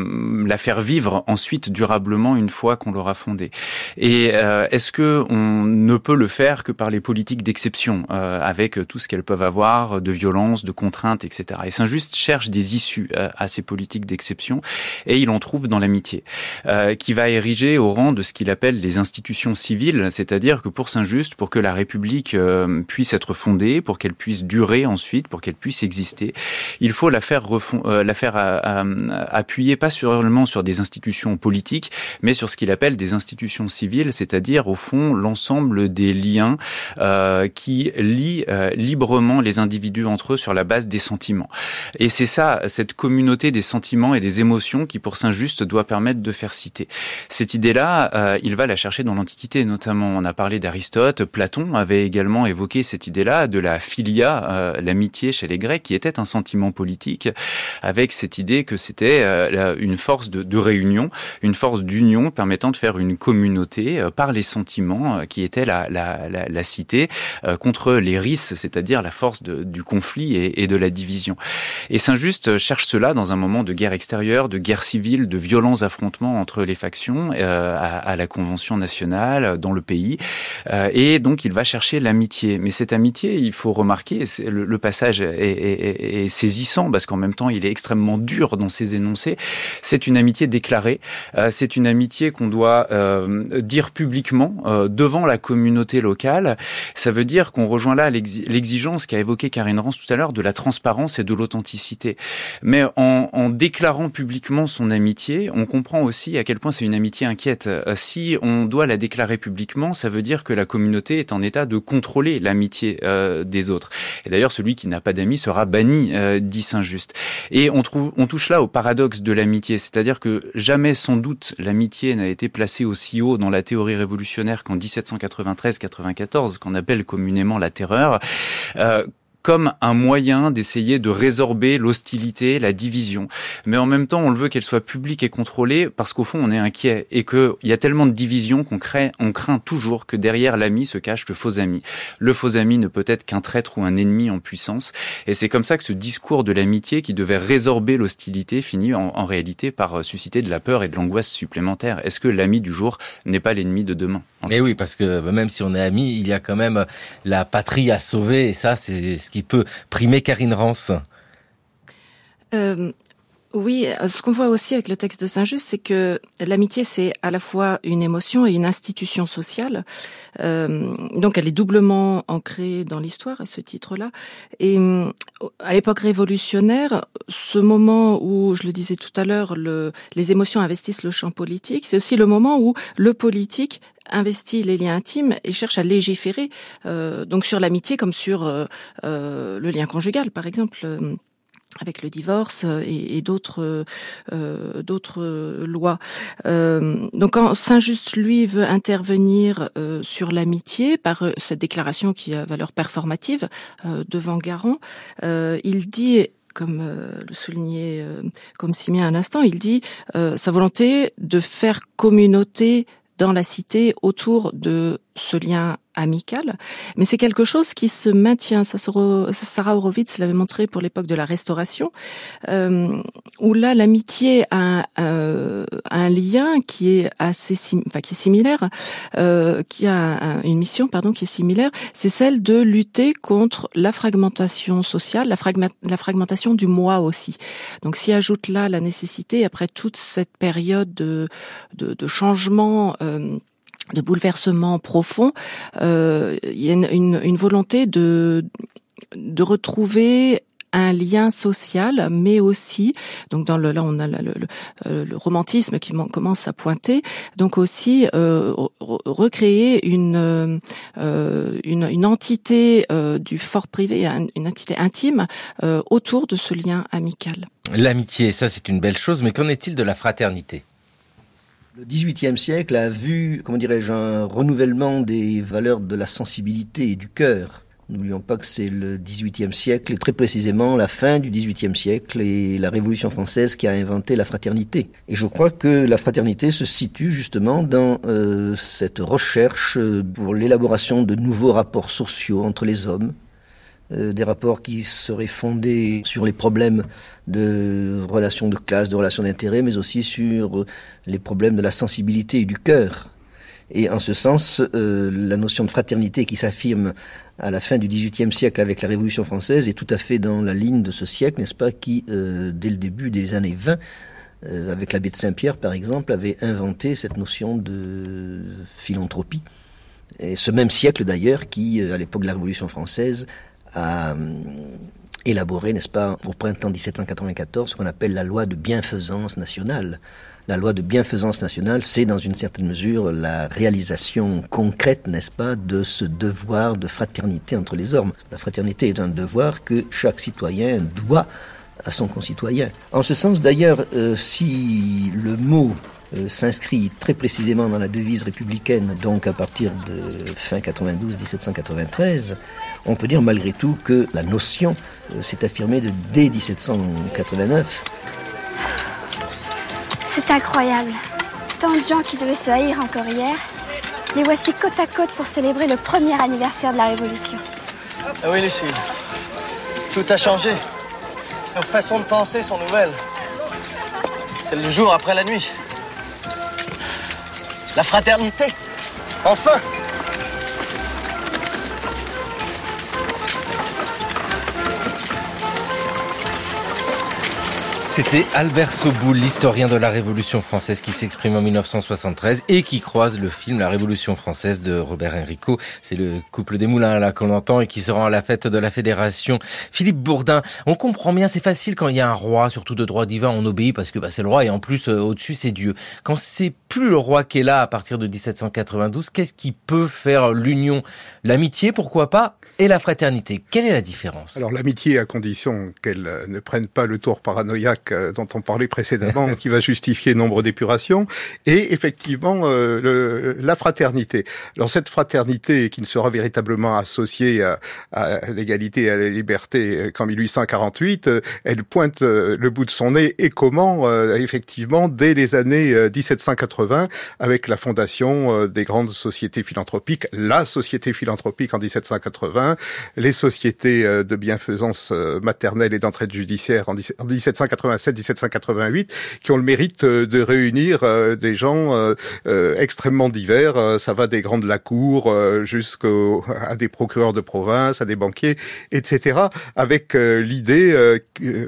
faire vivre ensuite durablement une fois qu'on l'aura fondée. Et euh, est-ce que on ne peut le faire que par les politiques d'exception, euh, avec tout ce qu'elles peuvent avoir de violence, de contraintes, etc. Et Saint-Just cherche des issues euh, à ces politiques d'exception, et il en trouve dans l'amitié, euh, qui va ériger au rang de ce qu'il appelle les institutions civiles, c'est-à-dire que pour Saint-Just, pour que la République euh, puisse être fondée, pour qu'elle puisse durer ensuite, pour qu'elle puisse exister, il faut la faire, euh, la faire appuyer pas seulement sur sur des institutions politiques, mais sur ce qu'il appelle des institutions civiles, c'est-à-dire au fond l'ensemble des liens euh, qui lient euh, librement les individus entre eux sur la base des sentiments. Et c'est ça, cette communauté des sentiments et des émotions qui, pour Saint-Just, doit permettre de faire citer. Cette idée-là, euh, il va la chercher dans l'Antiquité, notamment. On a parlé d'Aristote, Platon avait également évoqué cette idée-là de la philia, euh, l'amitié chez les Grecs, qui était un sentiment politique, avec cette idée que c'était euh, une force de de, réunion, une force d'union permettant de faire une communauté par les sentiments qui était la, la, la, la cité contre les risques, c'est-à-dire la force de, du conflit et, et, de la division. Et Saint-Just cherche cela dans un moment de guerre extérieure, de guerre civile, de violents affrontements entre les factions euh, à, à, la Convention nationale dans le pays. Euh, et donc il va chercher l'amitié. Mais cette amitié, il faut remarquer, le, le, passage est, est, est saisissant parce qu'en même temps il est extrêmement dur dans ses énoncés. C'est une amitié déclarée. Euh, c'est une amitié qu'on doit euh, dire publiquement euh, devant la communauté locale. Ça veut dire qu'on rejoint là l'exigence qu'a évoqué Karine Rance tout à l'heure de la transparence et de l'authenticité. Mais en, déclarant publiquement son amitié, on comprend aussi à quel point c'est une amitié inquiète. Si on doit la déclarer publiquement, ça veut dire que la communauté est en état de contrôler l'amitié des autres. Et d'ailleurs, celui qui n'a pas d'amis sera banni, dit Saint-Just. Et on, trouve, on touche là au paradoxe de l'amitié, c'est-à-dire que jamais sans doute l'amitié n'a été placée aussi haut dans la théorie révolutionnaire qu'en 1793-94, qu'on appelle communément la terreur. Euh, comme un moyen d'essayer de résorber l'hostilité, la division. Mais en même temps, on le veut qu'elle soit publique et contrôlée parce qu'au fond, on est inquiet et qu'il y a tellement de divisions qu'on crée, on craint toujours que derrière l'ami se cache le faux ami. Le faux ami ne peut être qu'un traître ou un ennemi en puissance. Et c'est comme ça que ce discours de l'amitié qui devait résorber l'hostilité finit en, en, réalité par susciter de la peur et de l'angoisse supplémentaire. Est-ce que l'ami du jour n'est pas l'ennemi de demain? Mais oui, parce que même si on est amis, il y a quand même la patrie à sauver et ça, c'est ce qui peut primer Karine Rance euh, oui, ce qu'on voit aussi avec le texte de Saint-Just, c'est que l'amitié, c'est à la fois une émotion et une institution sociale. Euh, donc, elle est doublement ancrée dans l'histoire, à ce titre-là. Et à l'époque révolutionnaire, ce moment où, je le disais tout à l'heure, le, les émotions investissent le champ politique, c'est aussi le moment où le politique investit les liens intimes et cherche à légiférer, euh, donc sur l'amitié comme sur euh, euh, le lien conjugal, par exemple avec le divorce et, d'autres d'autres lois. Donc quand Saint-Just lui veut intervenir sur l'amitié par cette déclaration qui a valeur performative devant Garon, il dit comme le soulignait comme Simien un instant, il dit sa volonté de faire communauté dans la cité autour de ce lien amical, mais c'est quelque chose qui se maintient. Sarah Horowitz l'avait montré pour l'époque de la Restauration, euh, où là l'amitié a, un lien qui est assez, similaire, euh, qui a une mission pardon qui est similaire, c'est celle de lutter contre la fragmentation sociale, la, fragmentation du moi aussi. Donc s'y ajoute là la nécessité après toute cette période de, changement. Euh, de bouleversement profond, euh, il y a une, volonté de de retrouver un lien social, mais aussi, donc dans le là on a le, euh, romantisme qui commence à pointer, donc aussi euh, recréer une, une, entité du fort privé, une entité intime autour de ce lien amical. L'amitié, ça c'est une belle chose, mais qu'en est-il de la fraternité? Le XVIIIe siècle a vu, comment dirais-je, un renouvellement des valeurs de la sensibilité et du cœur. N'oublions pas que c'est le XVIIIe siècle, et très précisément la fin du XVIIIe siècle et la Révolution française qui a inventé la fraternité. Et je crois que la fraternité se situe justement dans euh, cette recherche pour l'élaboration de nouveaux rapports sociaux entre les hommes, euh, des rapports qui seraient fondés sur les problèmes de relations de classe, de relations d'intérêt, mais aussi sur les problèmes de la sensibilité et du cœur. Et en ce sens, euh, la notion de fraternité qui s'affirme à la fin du XVIIIe siècle avec la Révolution française est tout à fait dans la ligne de ce siècle, n'est-ce pas, qui, euh, dès le début des années 20, euh, avec l'abbé de Saint-Pierre par exemple, avait inventé cette notion de philanthropie. Et ce même siècle d'ailleurs qui, à l'époque de la Révolution française, a euh, élaboré, n'est-ce pas, au printemps 1794, ce qu'on appelle la loi de bienfaisance nationale. La loi de bienfaisance nationale, c'est dans une certaine mesure la réalisation concrète, n'est-ce pas, de ce devoir de fraternité entre les hommes. La fraternité est un devoir que chaque citoyen doit à son concitoyen. En ce sens, d'ailleurs, euh, si le mot euh, s'inscrit très précisément dans la devise républicaine, donc à partir de fin 92-1793, on peut dire malgré tout que la notion euh, s'est affirmée de, dès 1789 C'est incroyable. Tant de gens qui devaient se haïr encore hier, les voici côte à côte pour célébrer le premier anniversaire de la Révolution. Ah oui, Lucie. Tout a changé. Nos façons de penser sont nouvelles. C'est le jour après la nuit. La fraternité. Enfin C'était Albert Soboul, l'historien de la Révolution française qui s'exprime en 1973 et qui croise le film La Révolution française de Robert Enrico. C'est le couple des moulins là qu'on entend et qui se rend à la fête de la Fédération. Philippe Bourdin, on comprend bien, c'est facile quand il y a un roi, surtout de droit divin, on obéit parce que bah, c'est le roi et en plus euh, au-dessus c'est Dieu. Quand c'est plus le roi qui est là à partir de 1792, qu'est-ce qui peut faire l'union, l'amitié, pourquoi pas, et la fraternité Quelle est la différence? Alors l'amitié à condition qu'elle euh, ne prenne pas le tour paranoïaque euh, dont on parlait précédemment, qui va justifier nombre d'épurations, et effectivement euh, le, la fraternité. Alors cette fraternité qui ne sera véritablement associée à, à l'égalité et à la liberté qu'en 1848, euh, elle pointe le bout de son nez et comment effectivement dès les années 1780 avec la fondation des grandes sociétés philanthropiques, la société philanthropique en 1780, les sociétés de bienfaisance maternelle et d'entraide judiciaire en 1780 1788 qui ont le mérite euh, de réunir euh, des gens euh, extrêmement divers. Ça va des grands de la cour jusqu'à des procureurs de province, à des banquiers, etc. Avec l'idée,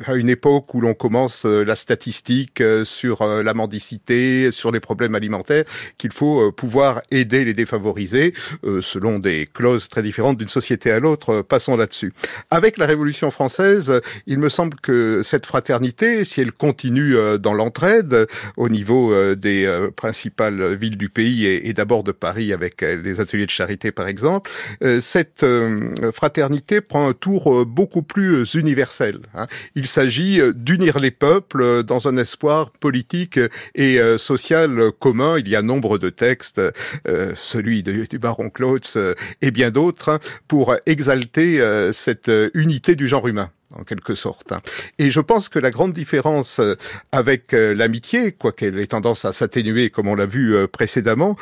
à une époque où l'on commence la statistique sur la mendicité, sur les problèmes alimentaires, qu'il faut pouvoir aider les défavorisés selon des clauses très différentes d'une société à l'autre. Passons là-dessus. Avec la Révolution française, il me semble que cette fraternité, si elle continue euh, dans l'entraide au niveau euh, des euh, principales villes du pays et, d'abord de Paris avec les ateliers de charité par exemple, cette fraternité prend un tour beaucoup plus universel. Hein. Il s'agit d'unir les peuples dans un espoir politique et social commun. Il y a nombre de textes, celui du baron Claude et bien d'autres, hein, pour exalter cette unité du genre humain en quelque sorte. Et je pense que la grande différence euh, avec euh, l'amitié, quoiqu'elle ait tendance à s'atténuer comme on l'a vu euh, précédemment,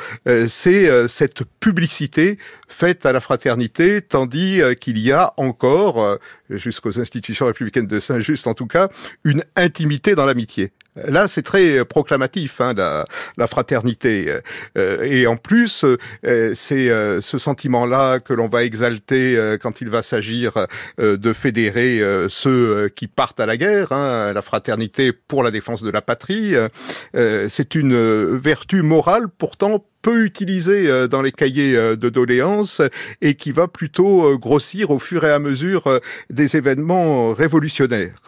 c'est cette publicité faite à la fraternité, tandis qu'il y a encore, jusqu'aux institutions républicaines de Saint-Just en tout cas, une intimité dans l'amitié. Là, c'est très proclamatif, hein, la, la, fraternité. et en plus, c'est ce sentiment-là que l'on va exalter quand il va s'agir de fédérer ceux euh, qui partent à la guerre, hein, la fraternité pour la défense de la patrie. Euh, c'est une vertu morale pourtant peu utilisée dans les cahiers de doléances et qui va plutôt grossir au fur et à mesure des événements révolutionnaires.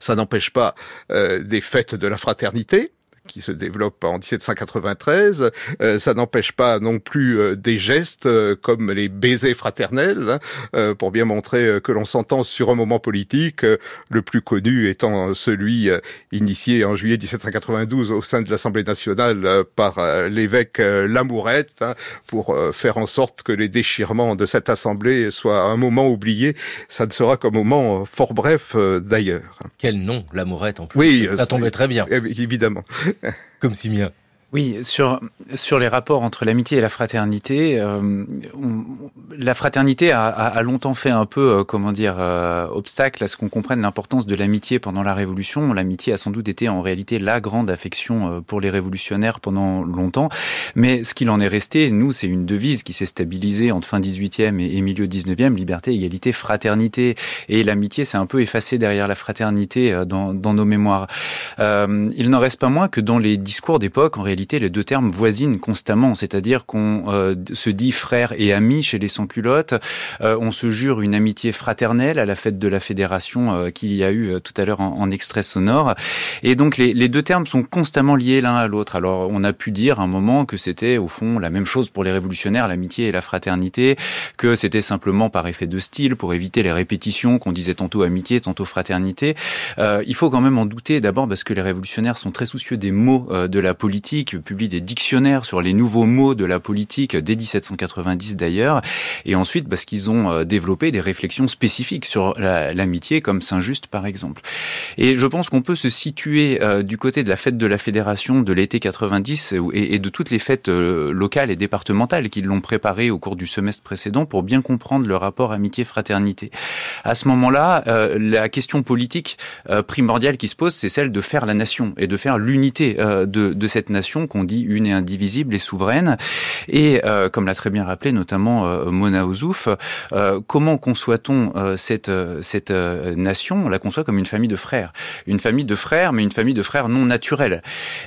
Ça n'empêche pas des fêtes de la fraternité, qui se développe en 1793. Euh, ça n'empêche pas non plus euh, des gestes euh, comme les baisers fraternels, hein, pour bien montrer que l'on s'entend sur un moment politique, le plus connu étant celui initié en juillet 1792 au sein de l'Assemblée nationale par l'évêque Lamourette, hein, pour faire en sorte que les déchirements de cette Assemblée soient un moment oublié. Ça ne sera qu'un moment fort bref d'ailleurs. Quel nom, Lamourette en plus. Oui, ça tombait très bien. Évidemment. Comme Simien. Oui, sur sur les rapports entre l'amitié et la fraternité, euh, la fraternité a, a, longtemps fait un peu, euh, comment dire, euh, obstacle à ce qu'on comprenne l'importance de l'amitié pendant la Révolution. L'amitié a sans doute été en réalité la grande affection euh, pour les révolutionnaires pendant longtemps, mais ce qu'il en est resté, nous, c'est une devise qui s'est stabilisée entre fin 18e et, milieu 19e, liberté, égalité, fraternité, et l'amitié s'est un peu effacée derrière la fraternité euh, dans, dans nos mémoires. il n'en reste pas moins que dans les discours d'époque, en réalité les deux termes voisinent constamment, c'est-à-dire qu'on euh, se dit frère et ami chez les sans-culottes, euh, on se jure une amitié fraternelle à la fête de la fédération euh, qu'il y a eu tout à l'heure en, extrait sonore, et donc les, les deux termes sont constamment liés l'un à l'autre. Alors on a pu dire à un moment que c'était au fond la même chose pour les révolutionnaires, l'amitié et la fraternité, que c'était simplement par effet de style pour éviter les répétitions qu'on disait tantôt amitié, tantôt fraternité. il faut quand même en douter d'abord parce que les révolutionnaires sont très soucieux des mots de la politique qui publie des dictionnaires sur les nouveaux mots de la politique dès 1790 d'ailleurs, et ensuite parce qu'ils ont euh, développé des réflexions spécifiques sur l'amitié, comme Saint-Just par exemple. Et je pense qu'on peut se situer euh, du côté de la fête de la Fédération de l'été 90 et, et, de toutes les fêtes euh, locales et départementales qui l'ont préparé au cours du semestre précédent pour bien comprendre le rapport amitié-fraternité. À ce moment-là, la question politique primordiale qui se pose, c'est celle de faire la nation et de faire l'unité de cette nation qu'on dit une et indivisible et souveraine. Et comme l'a très bien rappelé notamment Mona Ozouf, comment conçoit-on cette, cette nation? On la conçoit comme une famille de frères. Une famille de frères, mais une famille de frères non naturels.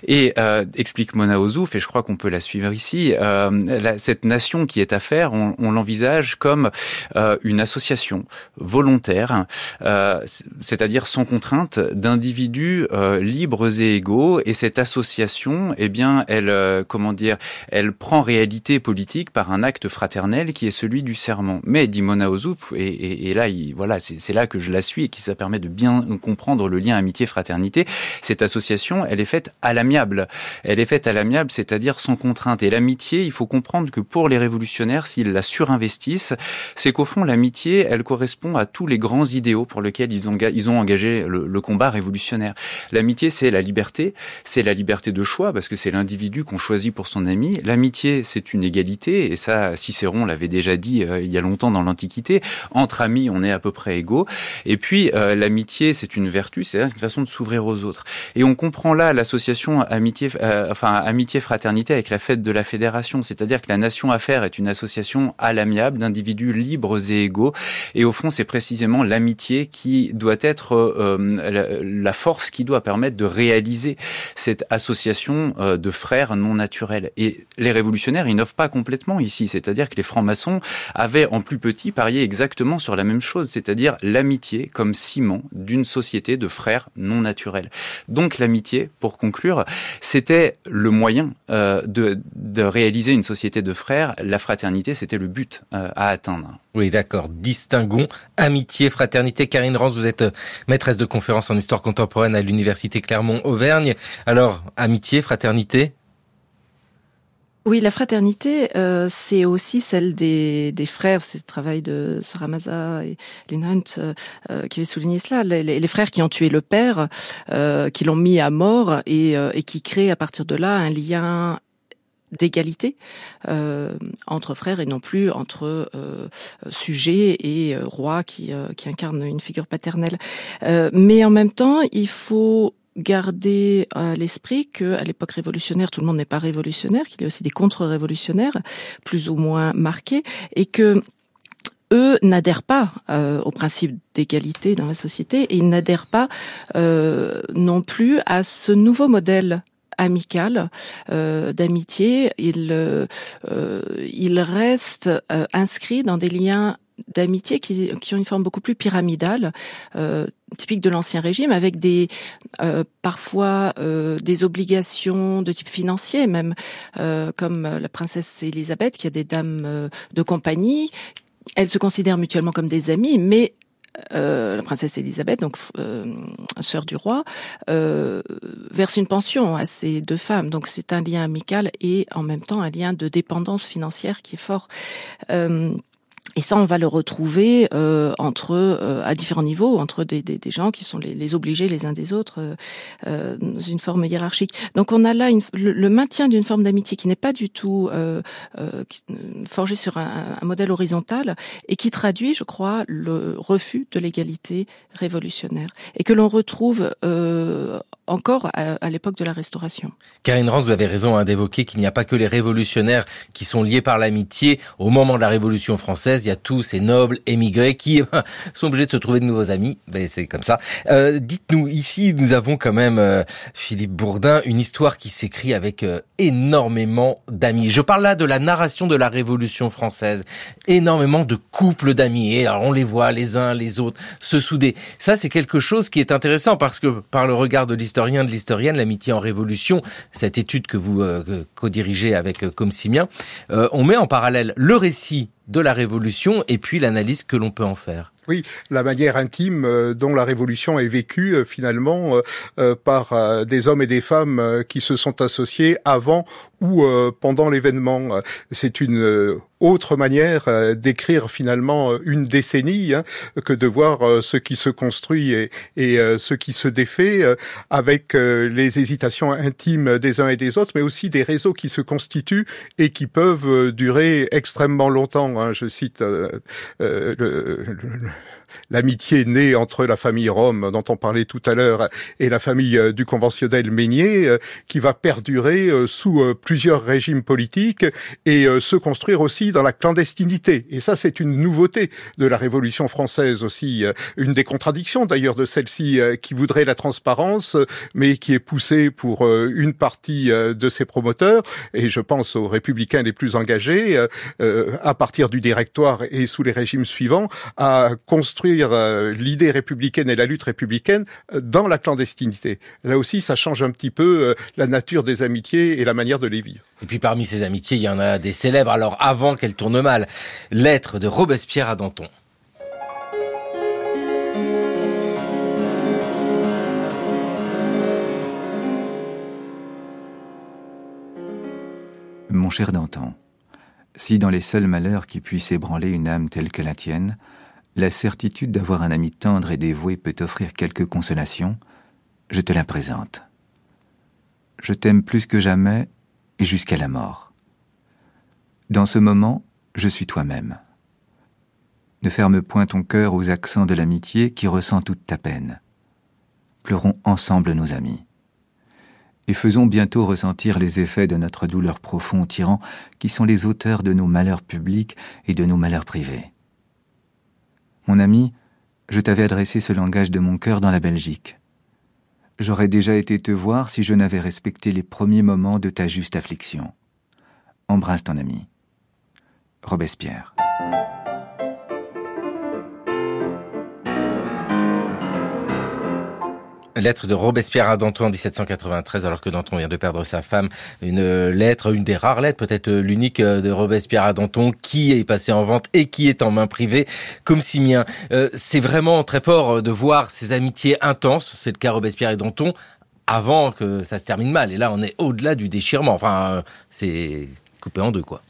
Et euh, explique Mona Ozouf, et je crois qu'on peut la suivre ici, euh, cette nation qui est à faire, on, on l'envisage comme euh, une association volontaire, euh, c'est-à-dire sans contrainte, d'individus euh, libres et égaux. Et cette association, eh elle, euh, comment dire, elle prend réalité politique par un acte fraternel qui est celui du serment. Mais dit Mona Ozouf, et, là, il, voilà, c'est là que je la suis et qui ça permet de bien comprendre le lien amitié-fraternité. Cette association, elle est faite à l'amiable. Elle est faite à l'amiable, c'est-à-dire sans contrainte. Et l'amitié, il faut comprendre que pour les révolutionnaires, s'ils la surinvestissent, c'est qu'au fond, l'amitié, elle correspond à tous les grands idéaux pour lesquels ils ont, ils ont engagé le, le combat révolutionnaire. L'amitié, c'est la liberté, c'est la liberté de choix, parce que c'est l'individu qu'on choisit pour son ami. L'amitié, c'est une égalité, et ça, Cicéron l'avait déjà dit euh, il y a longtemps dans l'Antiquité. Entre amis, on est à peu près égaux. Et puis, euh, l'amitié, c'est une vertu, c'est une façon de s'ouvrir aux autres. Et on comprend là l'association amitié, euh, enfin amitié-fraternité avec la fête de la fédération, c'est-à-dire que la nation affaire est une association à l'amiable d'individus libres et égaux. Et au fond, c'est précisément l'amitié qui doit être la, force qui doit permettre de réaliser cette association de frères non naturels. Et les révolutionnaires innovent pas complètement ici, c'est-à-dire que les francs-maçons avaient en plus petit parié exactement sur la même chose, c'est-à-dire l'amitié comme ciment d'une société de frères non naturels. Donc l'amitié, pour conclure, c'était le moyen euh, de, de, réaliser une société de frères. La fraternité, c'était le but euh, à atteindre. Oui, d'accord. Distinguons amitié, fraternité. Karine Rance, vous êtes euh, maîtresse de conférences en histoire contemporaine à l'université Clermont-Auvergne. Alors, amitié, fraternité oui, la fraternité, euh, c'est aussi celle des, frères. C'est le travail de Sarah Maza et Lynn Hunt euh, euh, qui avait souligné cela. Les, frères qui ont tué le père, euh, qui l'ont mis à mort et, euh, qui créent à partir de là un lien d'égalité euh, entre frères et non plus entre euh, sujets et rois qui, qui incarnent une figure paternelle. mais en même temps, il faut garder à l'esprit que à l'époque révolutionnaire, tout le monde n'est pas révolutionnaire, qu'il y a aussi des contre-révolutionnaires plus ou moins marqués, et que eux n'adhèrent pas euh, au principe d'égalité dans la société et ils n'adhèrent pas euh, non plus à ce nouveau modèle amical euh, d'amitié. Ils, euh, ils restent euh, inscrits dans des liens d'amitié qui, qui, ont une forme beaucoup plus pyramidale, euh, typique de l'ancien régime, avec des euh, parfois euh, des obligations de type financier même, comme la princesse Elisabeth qui a des dames de compagnie. Elles se considèrent mutuellement comme des amies, mais la princesse Elisabeth, donc sœur du roi, verse une pension à ces deux femmes. Donc c'est un lien amical et en même temps un lien de dépendance financière qui est fort. Et ça, on va le retrouver euh, entre euh, à différents niveaux, entre des, des, gens qui sont les, les, obligés les uns des autres euh, euh, dans une forme hiérarchique. Donc, on a là une, le, maintien d'une forme d'amitié qui n'est pas du tout euh, euh, forgée sur un, un, modèle horizontal et qui traduit, je crois, le refus de l'égalité révolutionnaire et que l'on retrouve encore à, à l'époque de la Restauration. Karine Rance, vous avez raison hein, d'évoquer qu'il n'y a pas que les révolutionnaires qui sont liés par l'amitié. Au moment de la Révolution française, il y a tous ces nobles émigrés qui sont obligés de se trouver de nouveaux amis. Ben, c'est comme ça. Euh, Dites-nous, ici, nous avons quand même, euh, Philippe Bourdin, une histoire qui s'écrit avec euh, énormément d'amis. Je parle là de la narration de la Révolution française. Énormément de couples d'amis. Et alors, on les voit les uns les autres se souder. Ça, c'est quelque chose qui est intéressant parce que par le regard de l'historien de l'historienne, l'amitié en révolution, cette étude que vous euh, co-dirigez avec euh, Comsimien, euh, on met en parallèle le récit de la Révolution et puis l'analyse que l'on peut en faire. Oui, la manière intime euh, dont la révolution est vécue euh, finalement euh, par des hommes et des femmes qui se sont associés avant ou pendant l'événement. C'est une autre manière d'écrire finalement une décennie hein, que de voir ce qui se construit et, ce qui se défait avec les hésitations intimes des uns et des autres, mais aussi des réseaux qui se constituent et qui peuvent durer extrêmement longtemps. Hein. Je cite le, le l'amitié née entre la famille Rome, dont on parlait tout à l'heure, et la famille euh, du conventionnel Meignier, euh, qui va perdurer euh, sous plusieurs régimes politiques et se construire aussi dans la clandestinité. Et ça, c'est une nouveauté de la Révolution française aussi, une des contradictions d'ailleurs de celle-ci qui voudrait la transparence, mais qui est poussée pour une partie de ses promoteurs, et je pense aux républicains les plus engagés, à partir du directoire et sous les régimes suivants, à construire euh, l'idée républicaine et la lutte républicaine euh, dans la clandestinité. Là aussi, ça change un petit peu euh, la nature des amitiés et la manière de les vivre. Et puis parmi ces amitiés, il y en a des célèbres, alors avant qu'elles tournent mal. Lettre de Robespierre à Danton. Mon cher Danton, si dans les seuls malheurs qui puissent ébranler une âme telle que la tienne, la certitude d'avoir un ami tendre et dévoué peut t'offrir quelque consolation, je te la présente. Je t'aime plus que jamais et jusqu'à la mort. Dans ce moment, je suis toi-même. Ne ferme point ton cœur aux accents de l'amitié qui ressent toute ta peine. Pleurons ensemble nos amis. Et faisons bientôt ressentir les effets de notre douleur profonde tyran qui sont les auteurs de nos malheurs publics et de nos malheurs privés. Mon ami, je t'avais adressé ce langage de mon cœur dans la Belgique. J'aurais déjà été te voir si je n'avais respecté les premiers moments de ta juste affliction. Embrasse ton ami. Robespierre. Lettre de Robespierre à Danton en 1793, alors que Danton vient de perdre sa femme. Une lettre, une des rares lettres, peut-être l'unique euh, de Robespierre à Danton, qui est passée en vente et qui est en main privée, comme Simien. Euh, c'est vraiment très fort de voir ces amitiés intenses, c'est le cas Robespierre et Danton, avant que ça se termine mal. Et là, on est au-delà du déchirement. Enfin, euh, c'est coupé en deux, quoi.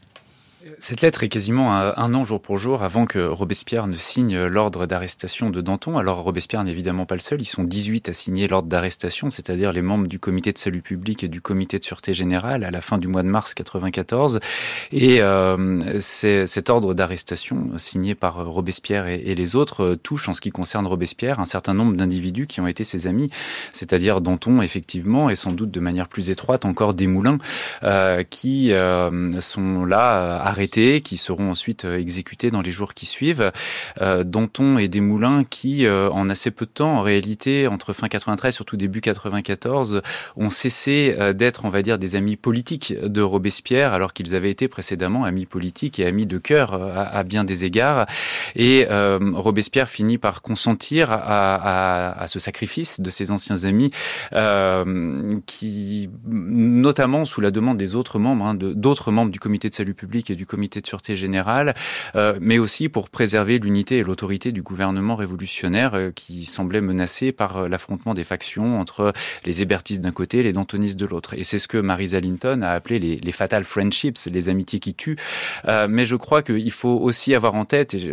Cette lettre est quasiment un, an jour pour jour avant que Robespierre ne signe l'ordre d'arrestation de Danton. Alors Robespierre n'est évidemment pas le seul, ils sont 18 à signer l'ordre d'arrestation, c'est-à-dire les membres du comité de salut public et du comité de sûreté générale à la fin du mois de mars 94. Et euh, cet ordre d'arrestation signé par Robespierre et, les autres euh, touche en ce qui concerne Robespierre un certain nombre d'individus qui ont été ses amis, c'est-à-dire Danton effectivement et sans doute de manière plus étroite encore des Moulins euh, qui euh, sont là arrêtés qui seront ensuite euh, exécutés dans les jours qui suivent. Euh, Danton et Desmoulins qui, euh, en assez peu de temps, en réalité, entre fin 93, surtout début 94, ont cessé d'être, on va dire, des amis politiques de Robespierre, alors qu'ils avaient été précédemment amis politiques et amis de cœur à, bien des égards. Et Robespierre finit par consentir à, ce sacrifice de ses anciens amis, qui, notamment sous la demande des autres membres, hein, d'autres membres du comité de salut public et du comité de sûreté générale, euh, mais aussi pour préserver l'unité et l'autorité du gouvernement révolutionnaire euh, qui semblait menacé par euh, l'affrontement des factions entre les hébertistes d'un côté et les dantonistes de l'autre. Et c'est ce que Marisa Linton a appelé les, les fatal friendships, les amitiés qui tuent. mais je crois qu'il faut aussi avoir en tête, et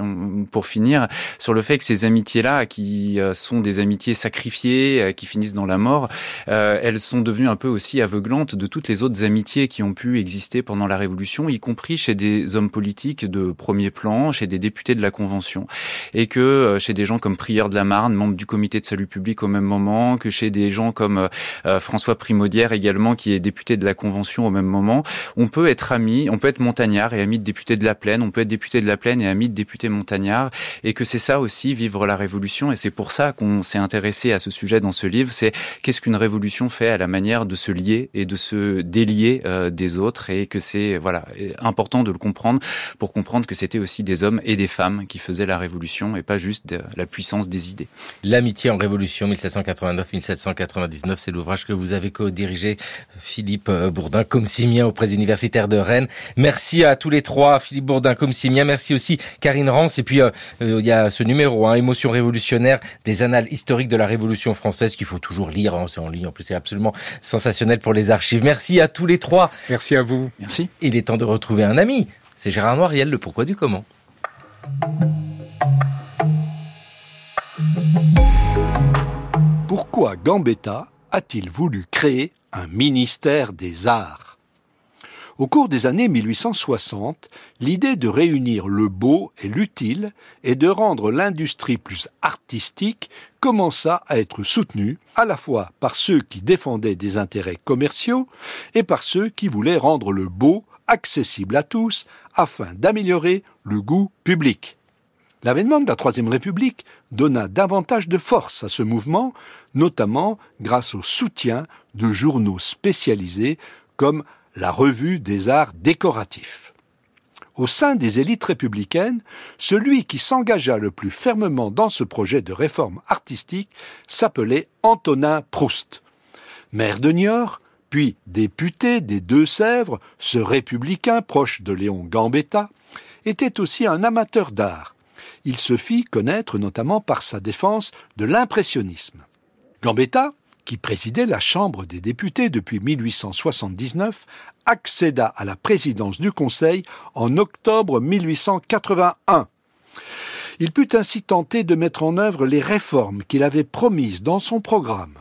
pour finir, sur le fait que ces amitiés-là, qui sont des amitiés sacrifiées, qui finissent dans la mort, elles sont devenues un peu aussi aveuglantes de toutes les autres amitiés qui ont pu exister pendant la Révolution, y compris chez des des hommes politiques de premier plan, chez des députés de la Convention, et que euh, chez des gens comme Prieur de la Marne, membre du comité de salut public au même moment, que chez des gens comme euh, euh, François Primaudière également, qui est député de la Convention au même moment, on peut être ami, on peut être montagnard et ami de député de la Plaine, on peut être député de la Plaine et ami de député montagnard, et que c'est ça aussi vivre la Révolution, et c'est pour ça qu'on s'est intéressé à ce sujet dans ce livre, c'est qu'est-ce qu'une révolution fait à la manière de se lier et de se délier des autres, et que c'est voilà important important de le comprendre pour comprendre que c'était aussi des hommes et des femmes qui faisaient la révolution et pas juste de la puissance des idées. L'amitié en révolution 1789-1799, c'est l'ouvrage que vous avez co-dirigé, Philippe euh, Bourdin comme Simien au presse universitaire de Rennes. Merci à tous les trois, Philippe Bourdin comme Simien. Merci aussi Karine Rance. Et puis euh, euh, il y a ce numéro, hein, Émotion révolutionnaire, des annales historiques de la Révolution française qu'il faut toujours lire. Hein, c'est en ligne, en plus c'est absolument sensationnel pour les archives. Merci à tous les trois. Merci à vous. Merci. Il est temps de retrouver un ami. C'est Gérard Noiriel, le pourquoi du comment. Pourquoi Gambetta a-t-il voulu créer un ministère des arts? Au cours des années 1860, l'idée de réunir le beau et l'utile et de rendre l'industrie plus artistique commença à être soutenue à la fois par ceux qui défendaient des intérêts commerciaux et par ceux qui voulaient rendre le beau accessible à tous afin d'améliorer le goût public. L'avènement de la Troisième République donna davantage de force à ce mouvement, notamment grâce au soutien de journaux spécialisés comme la Revue des arts décoratifs. Au sein des élites républicaines, celui qui s'engagea le plus fermement dans ce projet de réforme artistique s'appelait Antonin Proust. Maire de Niort, puis député des Deux-Sèvres, ce républicain proche de Léon Gambetta, était aussi un amateur d'art. Il se fit connaître notamment par sa défense de l'impressionnisme. Gambetta, qui présidait la Chambre des députés depuis 1879, accéda à la présidence du Conseil en octobre 1881. Il put ainsi tenter de mettre en œuvre les réformes qu'il avait promises dans son programme.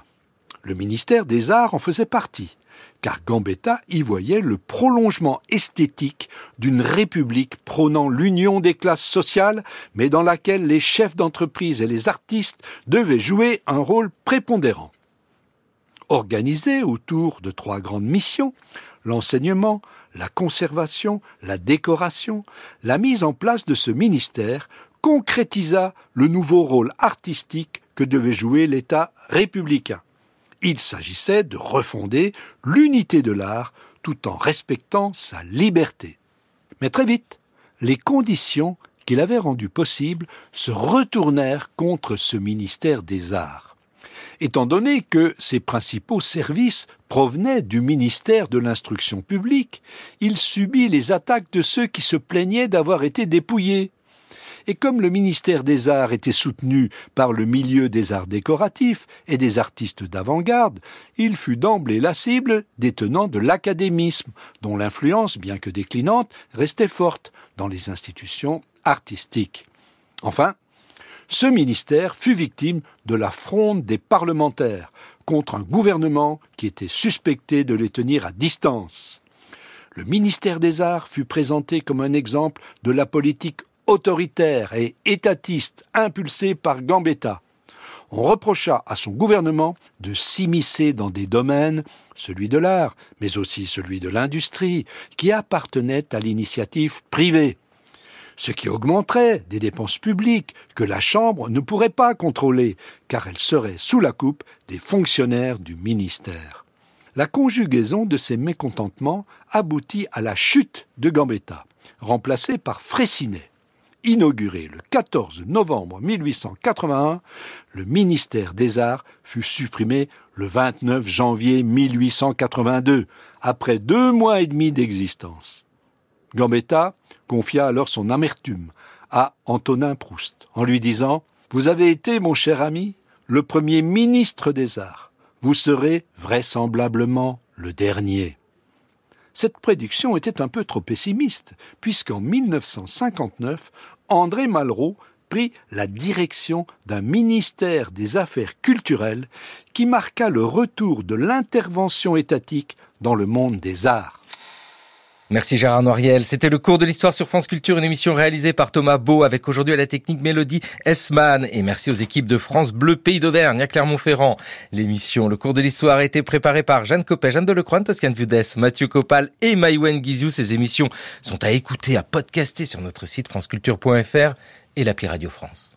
Le ministère des Arts en faisait partie car Gambetta y voyait le prolongement esthétique d'une république prônant l'union des classes sociales, mais dans laquelle les chefs d'entreprise et les artistes devaient jouer un rôle prépondérant. Organisé autour de trois grandes missions, l'enseignement, la conservation, la décoration, la mise en place de ce ministère concrétisa le nouveau rôle artistique que devait jouer l'État républicain. Il s'agissait de refonder l'unité de l'art tout en respectant sa liberté. Mais très vite, les conditions qu'il avait rendues possibles se retournèrent contre ce ministère des Arts. Étant donné que ses principaux services provenaient du ministère de l'Instruction publique, il subit les attaques de ceux qui se plaignaient d'avoir été dépouillés. Et comme le ministère des Arts était soutenu par le milieu des arts décoratifs et des artistes d'avant-garde, il fut d'emblée la cible des tenants de l'académisme, dont l'influence, bien que déclinante, restait forte dans les institutions artistiques. Enfin, ce ministère fut victime de la fronde des parlementaires contre un gouvernement qui était suspecté de les tenir à distance. Le ministère des Arts fut présenté comme un exemple de la politique autoritaire et étatiste impulsé par Gambetta. On reprocha à son gouvernement de s'immiscer dans des domaines, celui de l'art, mais aussi celui de l'industrie, qui appartenaient à l'initiative privée, ce qui augmenterait des dépenses publiques que la Chambre ne pourrait pas contrôler, car elle serait sous la coupe des fonctionnaires du ministère. La conjugaison de ces mécontentements aboutit à la chute de Gambetta, remplacé par Fraissinet inauguré le 14 novembre 1881, le ministère des Arts fut supprimé le 29 janvier 1882, après deux mois et demi d'existence. Gambetta confia alors son amertume à Antonin Proust, en lui disant Vous avez été, mon cher ami, le premier ministre des Arts. Vous serez vraisemblablement le dernier. Cette prédiction était un peu trop pessimiste, puisqu'en 1959, André Malraux prit la direction d'un ministère des Affaires culturelles qui marqua le retour de l'intervention étatique dans le monde des arts. Merci Gérard Noiriel. C'était le cours de l'histoire sur France Culture, une émission réalisée par Thomas Beau avec aujourd'hui à la technique Mélodie Esman. Et merci aux équipes de France Bleu Pays d'Auvergne à Clermont-Ferrand. L'émission Le cours de l'histoire a été préparée par Jeanne Copet, Jeanne Delecroix, Toscane Vudès, Mathieu Copal et Maïwen Guizou. Ces émissions sont à écouter, à podcaster sur notre site franceculture.fr et l'appli Radio France.